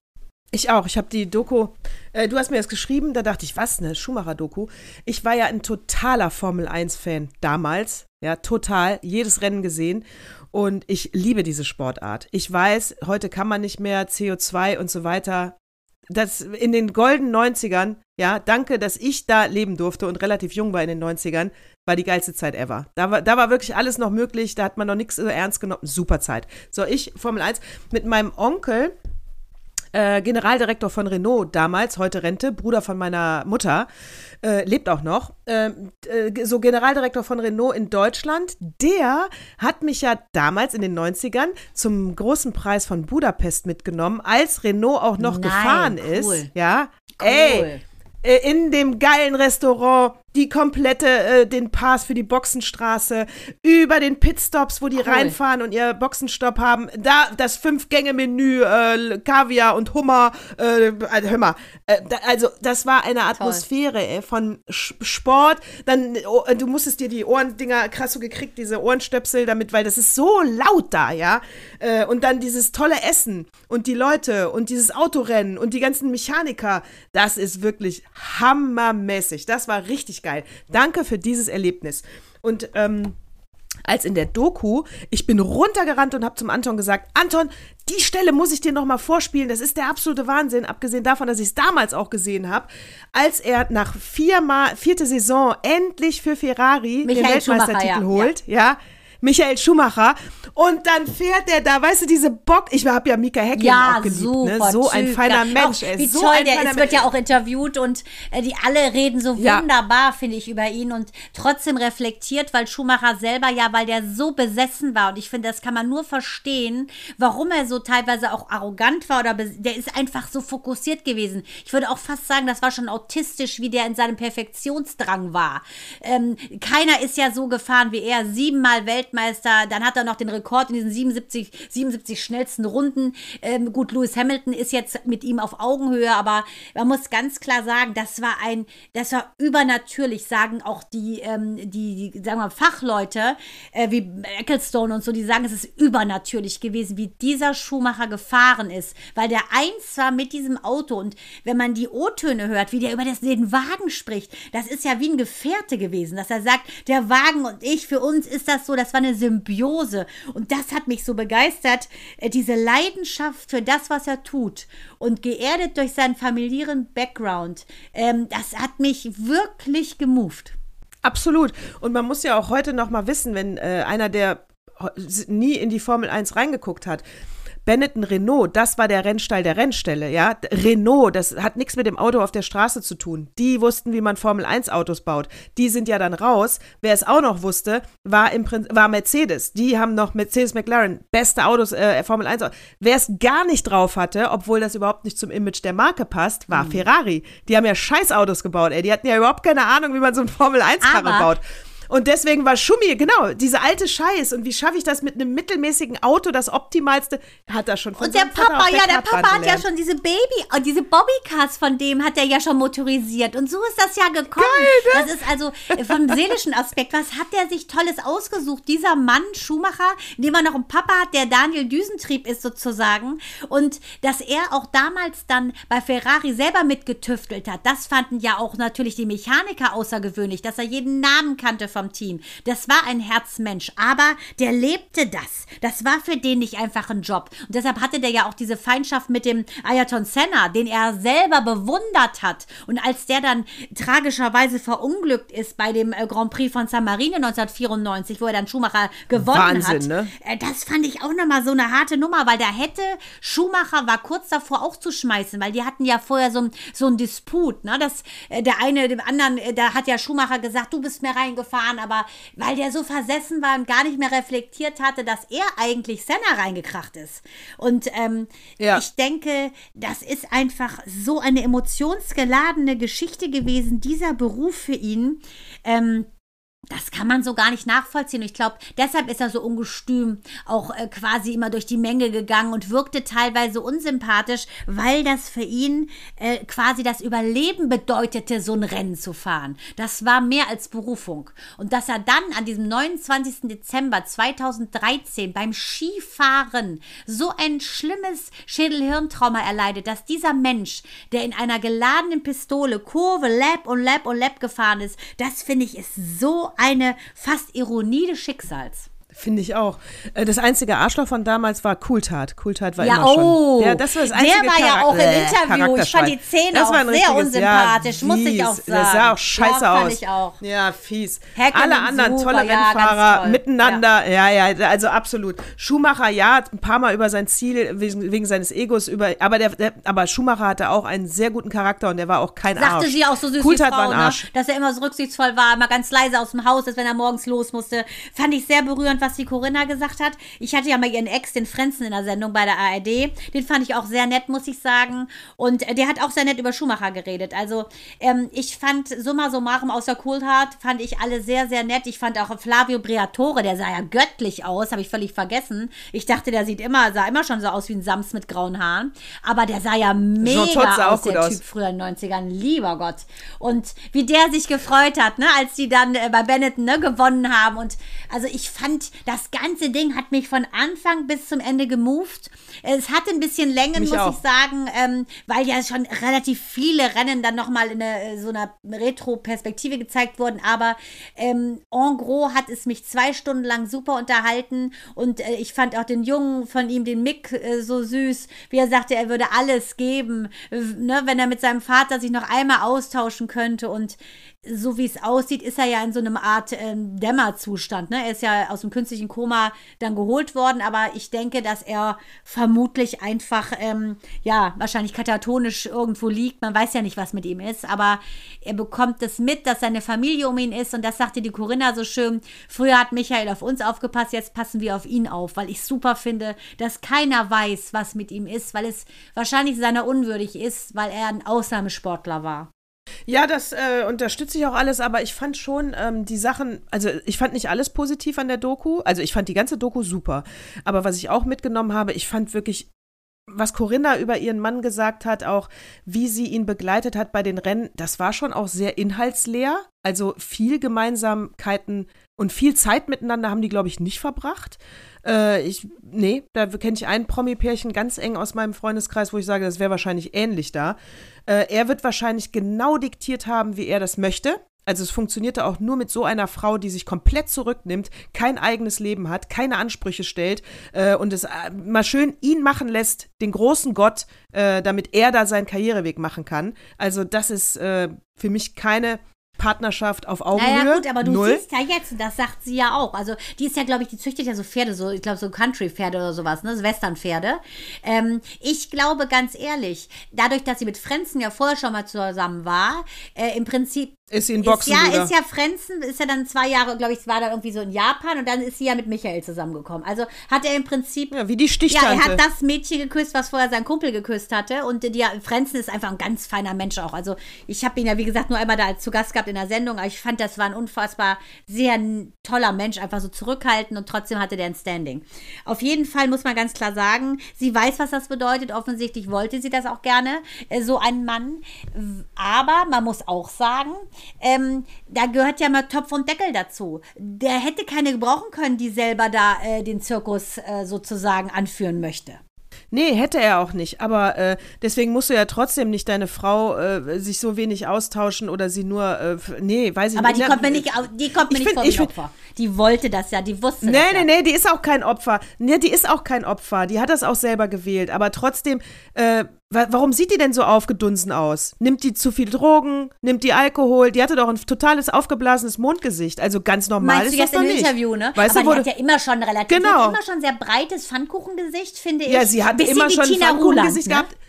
Ich auch. Ich habe die Doku, äh, du hast mir das geschrieben, da dachte ich, was, ne, Schumacher-Doku. Ich war ja ein totaler Formel-1-Fan damals, ja, total, jedes Rennen gesehen. Und ich liebe diese Sportart. Ich weiß, heute kann man nicht mehr CO2 und so weiter. Das in den goldenen 90ern, ja, danke, dass ich da leben durfte und relativ jung war in den 90ern, war die geilste Zeit ever. Da war, da war wirklich alles noch möglich, da hat man noch nichts so ernst genommen. Super Zeit. So, ich, Formel 1, mit meinem Onkel, äh, Generaldirektor von Renault damals, heute Rente, Bruder von meiner Mutter, äh, lebt auch noch, äh, äh, so Generaldirektor von Renault in Deutschland, der hat mich ja damals in den 90ern zum großen Preis von Budapest mitgenommen, als Renault auch noch Nein, gefahren cool. ist. Ja, Cool. ey, äh, in dem geilen Restaurant die komplette, äh, den Pass für die Boxenstraße, über den Pitstops, wo die Cool. reinfahren und ihr Boxenstopp haben, da das Fünf-Gänge-Menü, äh, Kaviar und Hummer, äh, also hör mal, äh, da, also das war eine Atmosphäre ey, von Sch Sport, dann, oh, äh, du musstest dir die Ohrendinger, krass so gekriegt, diese Ohrenstöpsel damit, weil das ist so laut da, ja, äh, und dann dieses tolle Essen und die Leute und dieses Autorennen und die ganzen Mechaniker, das ist wirklich hammermäßig, das war richtig geil. Danke für dieses Erlebnis. Und ähm, als in der Doku, ich bin runtergerannt und habe zum Anton gesagt, Anton, die Stelle muss ich dir noch mal vorspielen. Das ist der absolute Wahnsinn, abgesehen davon, dass ich es damals auch gesehen habe, als er nach viermal, vierte Saison endlich für Ferrari den Michael Weltmeistertitel Schumacher, ja. holt. Ja. Michael Schumacher. Und dann fährt er da, weißt du, diese Bock. Ich habe ja Mika Häkkinen Ja, auch geliebt. super. ne? So ein feiner. Mensch. Auch, wie so toll der ist, wird ja auch interviewt und äh, die alle reden so Ja. wunderbar, finde ich, über ihn und trotzdem reflektiert, weil Schumacher selber ja, weil der so besessen war und ich finde, das kann man nur verstehen, warum er so teilweise auch arrogant war oder der ist einfach so fokussiert gewesen. Ich würde auch fast sagen, das war schon autistisch, wie der in seinem Perfektionsdrang war. Ähm, keiner ist ja so gefahren wie er, siebenmal Weltmeister, dann hat er noch den Rekord in diesen 77, 77 schnellsten Runden. Ähm, gut, Lewis Hamilton ist jetzt mit ihm auf Augenhöhe, aber man muss ganz klar sagen, das war ein, das war übernatürlich, sagen auch die, ähm, die, die, sagen wir, Fachleute, äh, wie Ecclestone und so, die sagen, es ist übernatürlich gewesen, wie dieser Schuhmacher gefahren ist, weil der eins war mit diesem Auto und wenn man die O-Töne hört, wie der über das, den Wagen spricht, das ist ja wie ein Gefährte gewesen, dass er sagt, der Wagen und ich, für uns ist das so, das war eine Symbiose und das hat mich so begeistert, äh, diese Leidenschaft für das, was er tut und geerdet durch seinen familiären Background, ähm, das hat mich wirklich gemoved. Absolut. Und man muss ja auch heute noch mal wissen, wenn äh, einer, der nie in die Formel 1 reingeguckt hat, Benetton Renault, das war der Rennstall der Rennstelle, ja. Renault, das hat nichts mit dem Auto auf der Straße zu tun. Die wussten, wie man Formel 1 Autos baut. Die sind ja dann raus. Wer es auch noch wusste, war im Prinzip, war Mercedes. Die haben noch Mercedes McLaren, beste Autos, äh, Formel 1 Autos. Wer es gar nicht drauf hatte, obwohl das überhaupt nicht zum Image der Marke passt, war Ferrari. Die haben ja Scheißautos gebaut, ey. Die hatten ja überhaupt keine Ahnung, wie man so ein Formel 1 Karre baut. Und deswegen war Schumi, genau, diese alte Scheiß. Und wie schaffe ich das mit einem mittelmäßigen Auto, das optimalste, hat er schon von Und der Papa, auf ja, der Papa hat ja gelernt. schon diese Baby, äh, diese Bobbycars von dem hat er ja schon motorisiert. Und so ist das ja gekommen. ne? Das ist also vom seelischen Aspekt. Was hat der sich Tolles ausgesucht? Dieser Mann, Schumacher, dem er noch einen Papa hat, der Daniel Düsentrieb ist sozusagen. Und dass er auch damals dann bei Ferrari selber mitgetüftelt hat, das fanden ja auch natürlich die Mechaniker außergewöhnlich, dass er jeden Namen kannte vom Team. Das war ein Herzmensch, aber der lebte das. Das war für den nicht einfach ein Job. Und deshalb hatte der ja auch diese Feindschaft mit dem Ayrton Senna, den er selber bewundert hat. Und als der dann tragischerweise verunglückt ist bei dem äh, Grand Prix von San Marino 1994, wo er dann Schumacher gewonnen Wahnsinn, hat, ne? äh, das fand ich auch nochmal so eine harte Nummer, weil da hätte Schumacher war kurz davor auch zu schmeißen, weil die hatten ja vorher so, ein- so einen Disput, ne? Das, äh, der eine dem anderen, da hat ja Schumacher gesagt, du bist mir reingefahren, aber weil der so versessen war und gar nicht mehr reflektiert hatte, dass er eigentlich Senna reingekracht ist. Und ähm, Ja. ich denke, das ist einfach so eine emotionsgeladene Geschichte gewesen, dieser Beruf für ihn. Ähm, das kann man so gar nicht nachvollziehen. Ich glaube, deshalb ist er so ungestüm auch äh, quasi immer durch die Menge gegangen und wirkte teilweise unsympathisch, weil das für ihn äh, quasi das Überleben bedeutete, so ein Rennen zu fahren. Das war mehr als Berufung. Und dass er dann an diesem 29. Dezember 2013 beim Skifahren so ein schlimmes Schädelhirntrauma erleidet, dass dieser Mensch, der in einer geladenen Pistole Kurve, Lap und Lap und Lap gefahren ist, das finde ich ist so eine fast Ironie des Schicksals. Finde ich auch. Äh, Das einzige Arschloch von damals war Cooltat. Cooltat war Ja, immer schon. oh. Der, das war das Der einzige war ja auch im Äh, Interview. Ich fand die war auch sehr unsympathisch, ja, muss ich auch fies. Das sah sagen. auch scheiße Ja, aus. ich auch. Ja, fies. Häkkinen Alle anderen super, tolle ja, Rennfahrer miteinander. Ja. ja, also absolut. Schumacher, ja, ein paar Mal über sein Ziel wegen, wegen seines Egos über. Aber der, der, aber Schumacher hatte auch einen sehr guten Charakter und der war auch kein Sagte Arsch. sie auch so süß, Coulthard Frau, war ein ne? Arsch. dass er immer so rücksichtsvoll war, immer ganz leise aus dem Haus ist, wenn er morgens los musste. Fand ich sehr berührend, was die Corinna gesagt hat. Ich hatte ja mal ihren Ex, den Frenzen, in der Sendung bei der ARD. Den fand ich auch sehr nett, muss ich sagen. Und äh, der hat auch sehr nett über Schumacher geredet. Also ähm, ich fand summa summarum außer Coulthard, fand ich alle sehr, sehr nett. Ich fand auch Flavio Briatore, der sah ja göttlich aus, habe ich völlig vergessen. Ich dachte, der sieht immer, sah immer schon so aus wie ein Sams mit grauen Haaren. Aber der sah ja mega sah aus, der aus. Typ früher in den 90ern, lieber Gott. Und wie der sich gefreut hat, ne, als die dann äh, bei Benetton ne, gewonnen haben. Und also ich fand, das ganze Ding hat mich von Anfang bis zum Ende gemoved. Es hatte ein bisschen Längen, Mich muss auch. ich sagen, ähm, weil ja schon relativ viele Rennen dann nochmal in eine, so einer Retro-Perspektive gezeigt wurden. Aber ähm, en gros hat es mich zwei Stunden lang super unterhalten. Und äh, ich fand auch den Jungen von ihm, den Mick, äh, so süß, wie er sagte, er würde alles geben, äh, ne, wenn er mit seinem Vater sich noch einmal austauschen könnte. Und so wie es aussieht, ist er ja in so einem Art ähm, Dämmerzustand. Ne? Er ist ja aus dem künstlichen Koma dann geholt worden, aber ich denke, dass er vermutlich einfach, ähm, ja, wahrscheinlich katatonisch irgendwo liegt. Man weiß ja nicht, was mit ihm ist, aber er bekommt es mit, dass seine Familie um ihn ist und das sagte die Corinna so schön. Früher hat Michael auf uns aufgepasst, jetzt passen wir auf ihn auf, weil ich super finde, dass keiner weiß, was mit ihm ist, weil es wahrscheinlich seiner unwürdig ist, weil er ein Ausnahmesportler war. Ja, das äh, unterstütze ich auch alles, aber ich fand schon ähm, die Sachen, also ich fand nicht alles positiv an der Doku. Also ich fand die ganze Doku super. Aber was ich auch mitgenommen habe, ich fand wirklich, was Corinna über ihren Mann gesagt hat, auch wie sie ihn begleitet hat bei den Rennen, das war schon auch sehr inhaltsleer. Also viel Gemeinsamkeiten und viel Zeit miteinander haben die, glaube ich, nicht verbracht. Äh, ich, nee, da kenne ich ein Promi-Pärchen ganz eng aus meinem Freundeskreis, wo ich sage, das wäre wahrscheinlich ähnlich da. Äh, er wird wahrscheinlich genau diktiert haben, wie er das möchte. Also es funktionierte auch nur mit so einer Frau, die sich komplett zurücknimmt, kein eigenes Leben hat, keine Ansprüche stellt äh, und es äh, mal schön ihn machen lässt, den großen Gott, äh, damit er da seinen Karriereweg machen kann. Also das ist äh, für mich keine Partnerschaft auf Augenhöhe. Naja, gut, aber du Null. siehst ja jetzt, das sagt sie ja auch. Also, die ist ja, glaube ich, die züchtet ja so Pferde, so, ich glaube, so Country-Pferde oder sowas, ne? So Western-Pferde. Ähm, ich glaube, ganz ehrlich, dadurch, dass sie mit Frenzen ja vorher schon mal zusammen war, äh, im Prinzip Ist sie ein ist, Boxenbruder. ja, ist ja Frenzen, ist ja dann zwei Jahre, glaube ich, war dann irgendwie so in Japan und dann ist sie ja mit Michael zusammengekommen. Also hat er im Prinzip ja, wie die ja, Stichtante. er hat das Mädchen geküsst, was vorher sein Kumpel geküsst hatte. Und die Frenzen ist einfach ein ganz feiner Mensch auch. Also ich habe ihn ja, wie gesagt, nur einmal da zu Gast gehabt in der Sendung. Aber ich fand, das war ein unfassbar sehr toller Mensch. Einfach so zurückhaltend und trotzdem hatte der ein Standing. Auf jeden Fall muss man ganz klar sagen, sie weiß, was das bedeutet. Offensichtlich wollte sie das auch gerne, äh, so einen Mann. Aber man muss auch sagen, ähm, da gehört ja mal Topf und Deckel dazu. Der hätte keine gebrauchen können, die selber da äh, den Zirkus äh, sozusagen anführen möchte. Nee, hätte er auch nicht. Aber äh, deswegen musst du ja trotzdem nicht deine Frau äh, sich so wenig austauschen oder sie nur, äh, nee, weiß ich Aber nicht. die Na, kommt mir nicht, die kommt mir ich nicht find- vor wie Opfer. Die wollte das ja, die wusste Nee, das ja. nee, nee, die ist auch kein Opfer. Nee, die ist auch kein Opfer. Die hat das auch selber gewählt. Aber trotzdem, äh, warum sieht die denn so aufgedunsen aus? Nimmt die zu viel Drogen? Nimmt die Alkohol? Die hatte doch ein totales aufgeblasenes Mondgesicht. Also ganz normal Meinst du ist jetzt das im doch nicht. Interview, ne? Weißt Aber du, die du, hat ja immer schon relativ, Genau. hat immer schon sehr breites Pfannkuchengesicht, finde ich. Ja, sie hat immer schon ein Tina Pfannkuchengesicht Ruland, ne? gehabt.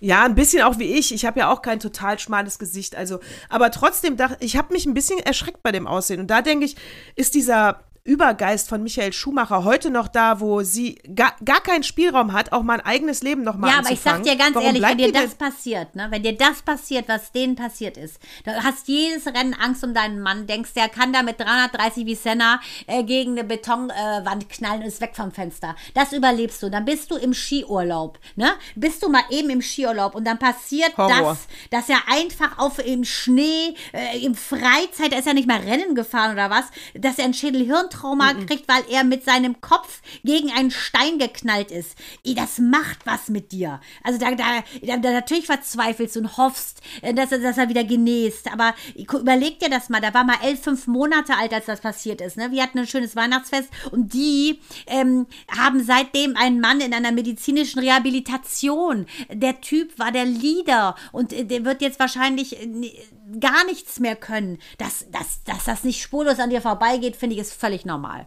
Ja, ein bisschen auch wie ich. Ich habe ja auch kein total schmales Gesicht. Also, aber trotzdem dachte ich, habe mich ein bisschen erschreckt bei dem Aussehen. Und da denke ich, ist dieser Übergeist von Michael Schumacher heute noch da, wo sie gar, gar keinen Spielraum hat, auch mein eigenes Leben noch mal Ja, aber ich sag dir ganz Warum ehrlich, wenn dir das passiert, ne, wenn dir das passiert, was denen passiert ist, du hast jedes Rennen Angst um deinen Mann, denkst, der kann da mit 330 wie Senna äh, gegen eine Betonwand äh, knallen und ist weg vom Fenster. Das überlebst du. Dann bist du im Skiurlaub, ne? Bist du mal eben im Skiurlaub und dann passiert Horror. das, dass er einfach auf im Schnee, äh, im Freizeit, er ist ja nicht mal Rennen gefahren oder was, dass er ein Schädelhirntrauma kriegt, weil er mit seinem Kopf gegen einen Stein geknallt ist. Das macht was mit dir. Also da, da, da, da natürlich verzweifelst und hoffst, äh, dass er, dass er wieder genäst. Aber überleg dir das mal, da war mal elf, fünf Monate alt, als das passiert ist. Ne? Wir hatten ein schönes Weihnachtsfest und die ähm, haben seitdem einen Mann in einer medizinischen Rehabilitation. Der Typ war der Leader und äh, der wird jetzt wahrscheinlich äh, gar nichts mehr können. Dass, dass, dass das nicht spurlos an dir vorbeigeht, finde ich, ist völlig normal.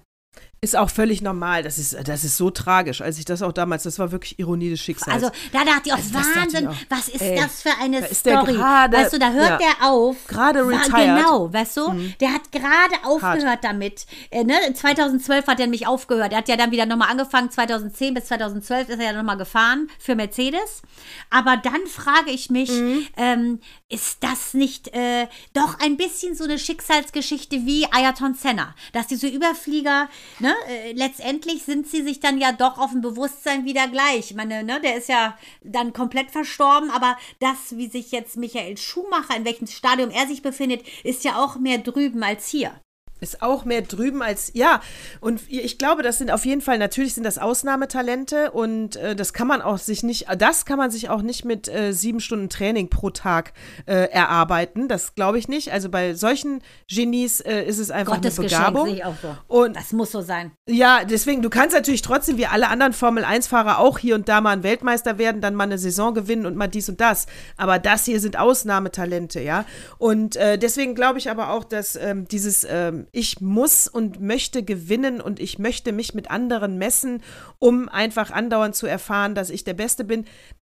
Ist auch völlig normal. Das ist, das ist so tragisch. Als ich das auch damals, das war wirklich Ironie des Schicksals. Also da dachte ich auch, Also, Wahnsinn, ich auch. was ist Ey, das für eine da Story? gerade- weißt du, da hört ja, der auf. gerade War- retired. Genau, weißt du, der hat gerade aufgehört damit. Äh, ne? 2012 hat er nämlich aufgehört. Er hat ja dann wieder nochmal angefangen, 2010 bis 2012 ist er ja nochmal gefahren für Mercedes. Aber dann frage ich mich, Mhm. ähm, ist das nicht äh, doch ein bisschen so eine Schicksalsgeschichte wie Ayrton Senna? Dass diese Überflieger, ne, äh, letztendlich sind sie sich dann ja doch auf dem Bewusstsein wieder gleich. Ich meine, ne, der ist ja dann komplett verstorben, aber das, wie sich jetzt Michael Schumacher, in welchem Stadium er sich befindet, ist ja auch mehr drüben als hier. Ist auch mehr drüben als, ja. Und ich glaube, das sind auf jeden Fall, natürlich sind das Ausnahmetalente und äh, das kann man auch sich nicht, das kann man sich auch nicht mit äh, sieben Stunden Training pro Tag äh, erarbeiten. Das glaube ich nicht. Also bei solchen Genies äh, ist es einfach Gottes eine Geschenk Begabung. ich auch so. Und Das muss so sein. ja, deswegen, du kannst natürlich trotzdem wie alle anderen Formel-1-Fahrer auch hier und da mal ein Weltmeister werden, dann mal eine Saison gewinnen und mal dies und das. Aber das hier sind Ausnahmetalente, ja. Und äh, deswegen glaube ich aber auch, dass ähm, dieses ähm, Ich muss und möchte gewinnen und ich möchte mich mit anderen messen, um einfach andauernd zu erfahren, dass ich der Beste bin,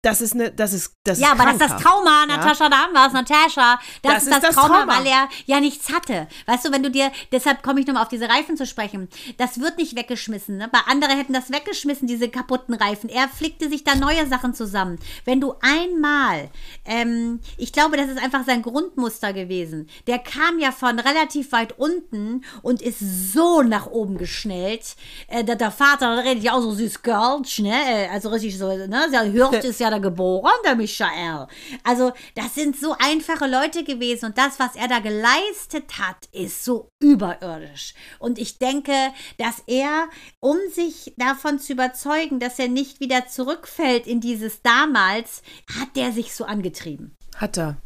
das ist eine, das ist, das Ja, ist aber das ist das. Trauma, Natascha, da haben wir es, Natascha. Das, Das ist ist das, Trauma, Trauma. weil er ja nichts hatte. Weißt du, wenn du dir, deshalb komme ich nochmal auf diese Reifen zu sprechen. Das wird nicht weggeschmissen. Ne? Bei andere hätten das weggeschmissen, diese kaputten Reifen. Er flickte sich da neue Sachen zusammen. Wenn du einmal, ähm, ich glaube, das ist einfach sein Grundmuster gewesen. Der kam ja von relativ weit unten und ist so nach oben geschnellt. Äh, der, der Vater redet ja auch so süß Girlsch, ne? Äh, Also richtig so, ne? Der Hirt ist ja da geboren, der Michael. Also, das sind so einfache Leute gewesen und das, was er da geleistet hat, ist so überirdisch. Und ich denke, dass er, um sich davon zu überzeugen, dass er nicht wieder zurückfällt in dieses damals, hat der sich so angetrieben. Hat er.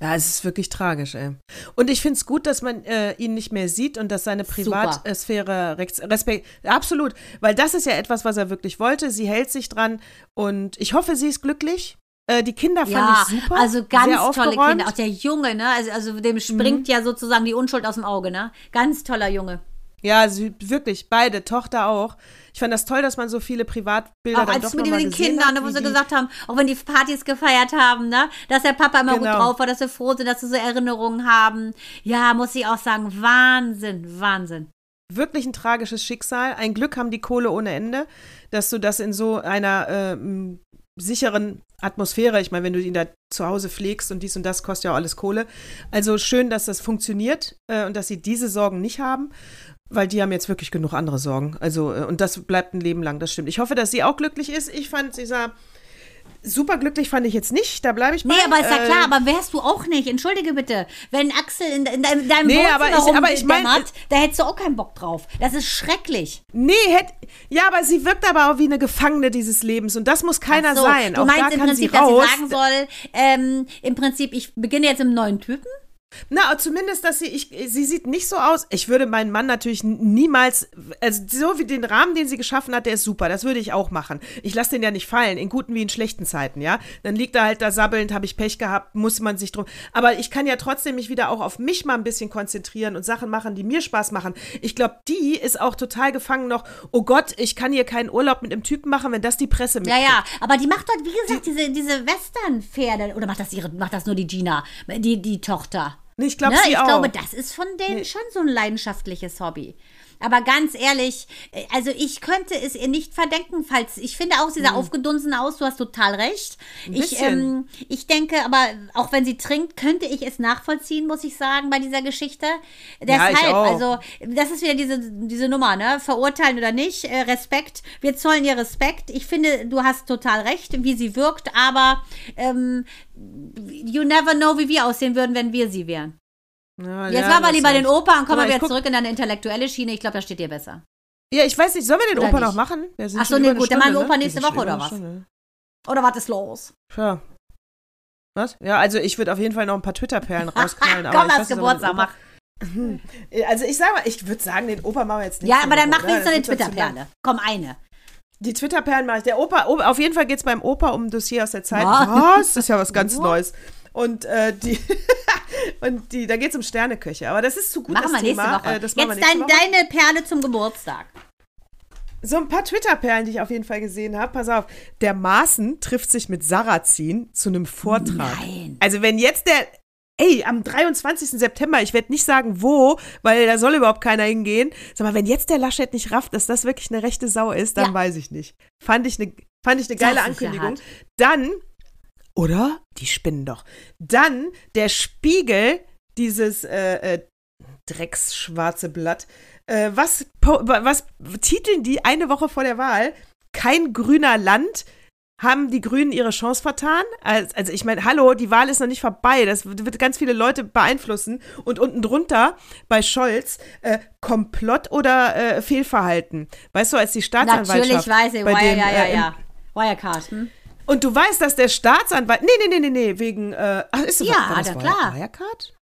Ja, es ist wirklich tragisch, ey. Und ich finde es gut, dass man äh, ihn nicht mehr sieht und dass seine. Privatsphäre Respekt, absolut, weil das ist ja etwas, was er wirklich wollte. Sie hält sich dran und ich hoffe, sie ist glücklich. Äh, die Kinder fand ja, ich super. also ganz tolle. Mhm. Kinder. Auch der Junge, ne? Also, also dem springt ja sozusagen die Unschuld aus dem Auge, ne? Ganz toller Junge. Ja, sie, wirklich, beide, Tochter auch. Ich fand das toll, dass man so viele Privatbilder Auch dann als doch mit den Kindern, hat, wo sie gesagt haben, auch wenn die Partys gefeiert haben, ne, dass der Papa immer gut Genau. drauf war, dass wir froh sind, dass sie so Erinnerungen haben. Ja, muss ich auch sagen, Wahnsinn, Wahnsinn. wirklich ein tragisches Schicksal. Ein Glück haben die Kohle ohne Ende, dass du das in so einer ähm, sicheren Atmosphäre, ich meine, wenn du ihn da zu Hause pflegst und dies und das kostet ja auch alles Kohle. Also schön, dass das funktioniert äh, und dass sie diese Sorgen nicht haben, weil die haben jetzt wirklich genug andere Sorgen. Also, äh, und das bleibt ein Leben lang, das stimmt. Ich hoffe, dass sie auch glücklich ist. Ich fand, sie sah superglücklich fand ich jetzt nicht, da bleibe ich bei. Nee, aber ist ja Äh, klar, aber wärst du auch nicht. Entschuldige bitte. Wenn Axel in, in deinem, deinem Nee, aber ich- aber ich mein- rumdämmert, da hättest du auch keinen Bock drauf. Das ist schrecklich. Nee, hätt, ja, aber sie wirkt aber auch wie eine Gefangene dieses Lebens und das muss keiner so, sein. Du auch meinst da im kann Prinzip, sie dass sie sagen soll, ähm, im Prinzip, ich beginne jetzt im neuen Typen? Na, zumindest, dass sie, ich, sie sieht nicht so aus. Ich würde meinen Mann natürlich niemals, also so wie den Rahmen, den sie geschaffen hat, der ist super. Das würde ich auch machen. Ich lasse den ja nicht fallen, in guten wie in schlechten Zeiten, ja. Dann liegt er halt da sabbelnd, habe ich Pech gehabt, muss man sich drum. Aber ich kann ja trotzdem mich wieder auch auf mich mal ein bisschen konzentrieren und Sachen machen, die mir Spaß machen. Ich glaube, die ist auch total gefangen noch. Oh Gott, ich kann hier keinen Urlaub mit einem Typen machen, wenn das die Presse Ja, mitkriegt. ja, aber die macht dort, wie gesagt, diese, diese Western-Pferde. Oder macht das ihre, macht das nur die Gina, die, die Tochter? Nee, ich glaube, ne? sie ich auch. glaube, das ist von denen schon so ein leidenschaftliches Hobby. Aber ganz ehrlich, äh, also ich könnte es ihr nicht verdenken, falls ich finde auch, sie sah aufgedunsen aus, du hast total recht. Ich, Hm. ähm, ich denke aber, auch wenn sie trinkt, könnte ich es nachvollziehen, muss ich sagen, bei dieser Geschichte. Ja, ich Deshalb, auch. also, das ist wieder diese, diese Nummer, ne? Verurteilen oder nicht, äh, Respekt. Wir zollen ihr Respekt. Ich finde, du hast total recht, wie sie wirkt, aber ähm, you never know, wie wir aussehen würden, wenn wir sie wären. Ja, Jetzt ja, machen wir lieber den. Opa und kommen wir wieder zurück in deine intellektuelle Schiene. Ich glaube, da steht dir besser. Ja, ich weiß nicht, sollen wir den Oder Opa nicht? noch machen? Wir sind Ach so, schon nee, gut, dann machen wir Stunde, Opa ne? nächste Wir Woche oder was? Stunde. Oder was ist los? Ja. Was? Ja, also ich würde auf jeden Fall noch ein paar Twitter-Perlen rausknallen. aber Komm, ich lass weiß, dass Geburtstag, mach. Also ich sag mal, ich würde sagen, den Opa machen wir jetzt nicht. Ja, aber dann mach wenigstens eine eine Twitter-Perle. Komm, eine. Die Twitter-Perlen mache ich. Der Opa, Opa, auf jeden Fall geht es beim Opa um ein Dossier aus der Zeit. Was? Das ist ja was ganz Neues. Und äh, die, und die, da geht es um Sterneköche. Aber das ist zu gut Machen das wir nächste Thema. Woche. Äh, Jetzt dein, Woche. deine Perle zum Geburtstag. So ein paar Twitter-Perlen, die ich auf jeden Fall gesehen habe. Pass auf, der Maaßen trifft sich mit Sarrazin zu einem Vortrag. Nein. Also wenn jetzt der, ey, am 23. September, ich werde nicht sagen wo, weil da soll überhaupt keiner hingehen. Sag mal, wenn jetzt der Laschet nicht rafft, dass das wirklich eine rechte Sau ist, dann Ja. weiß ich nicht. Fand ich eine, fand ich eine geile Ankündigung. Dann, oder? Die spinnen doch. Dann der Spiegel, dieses äh, äh, drecksschwarze Blatt. Äh, was, was titeln die eine Woche vor der Wahl? Kein grüner Land. Haben die Grünen ihre Chance vertan? Also, also ich meine, hallo, die Wahl ist noch nicht vorbei. Das wird ganz viele Leute beeinflussen. Und unten drunter bei Scholz äh, Komplott oder äh, Fehlverhalten. Weißt du, als die Staatsanwaltschaft Natürlich weiß ich. bei Wire, dem, ja, ja, äh, ja. Wirecard. Hm? Und du weißt, dass der Staatsanwalt. Nee, nee, nee, nee, nee, wegen. Äh, ach, ist Ja, war das na Wire- klar. Wirecard?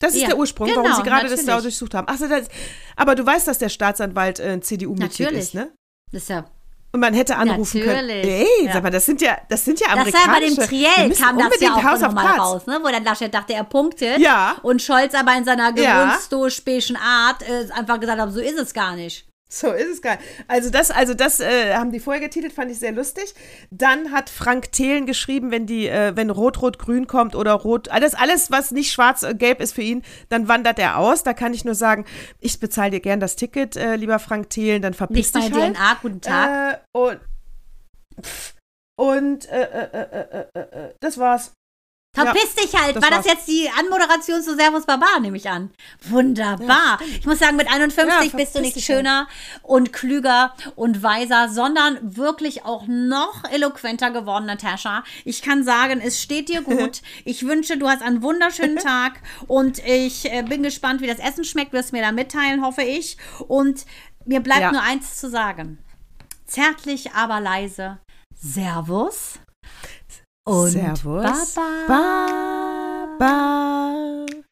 Das ist Ja, der Ursprung, warum genau, sie gerade das da durchsucht haben. Ach, so, das, aber du weißt, dass der Staatsanwalt äh, CDU-Mitglied ist, ne? Das ist ja. Und man hätte anrufen Natürlich. können. Ey, Ja. sag mal, das sind ja, das sind ja Das war bei amerikanische. dem Triell kam das ja auch House nochmal raus, ne? wo dann Laschet dachte, er punktet. Ja. Und Scholz aber in seiner Ja. gewohnstoischpäischen Art äh, einfach gesagt hat, so ist es gar nicht. So ist es geil. Also das, also das äh, haben die vorher getitelt, fand ich sehr lustig. Dann hat Frank Thelen geschrieben, wenn die, äh, wenn Rot-Rot-Grün kommt oder Rot, alles, alles, was nicht schwarz-gelb ist für ihn, dann wandert er aus. Da kann ich nur sagen, ich bezahle dir gern das Ticket, äh, lieber Frank Thelen, dann verpiss dich halt. DNA, guten Tag. Äh, und pff, und äh, äh, das war's. Verpiss dich halt. das War das war's. jetzt die Anmoderation zu Servus Baba, nehme ich an. Wunderbar. ich muss sagen, mit 51 Ja, bist du nicht dich schöner und klüger und weiser, sondern wirklich auch noch eloquenter geworden, Natascha. Ich kann sagen, es steht dir gut. Ich wünsche, du hast einen wunderschönen Tag und ich äh, bin gespannt, wie das Essen schmeckt. Wirst mir da mitteilen, hoffe ich. Und mir bleibt Ja. nur eins zu sagen. Zärtlich, aber leise. Servus und Servus. Baba. Baba.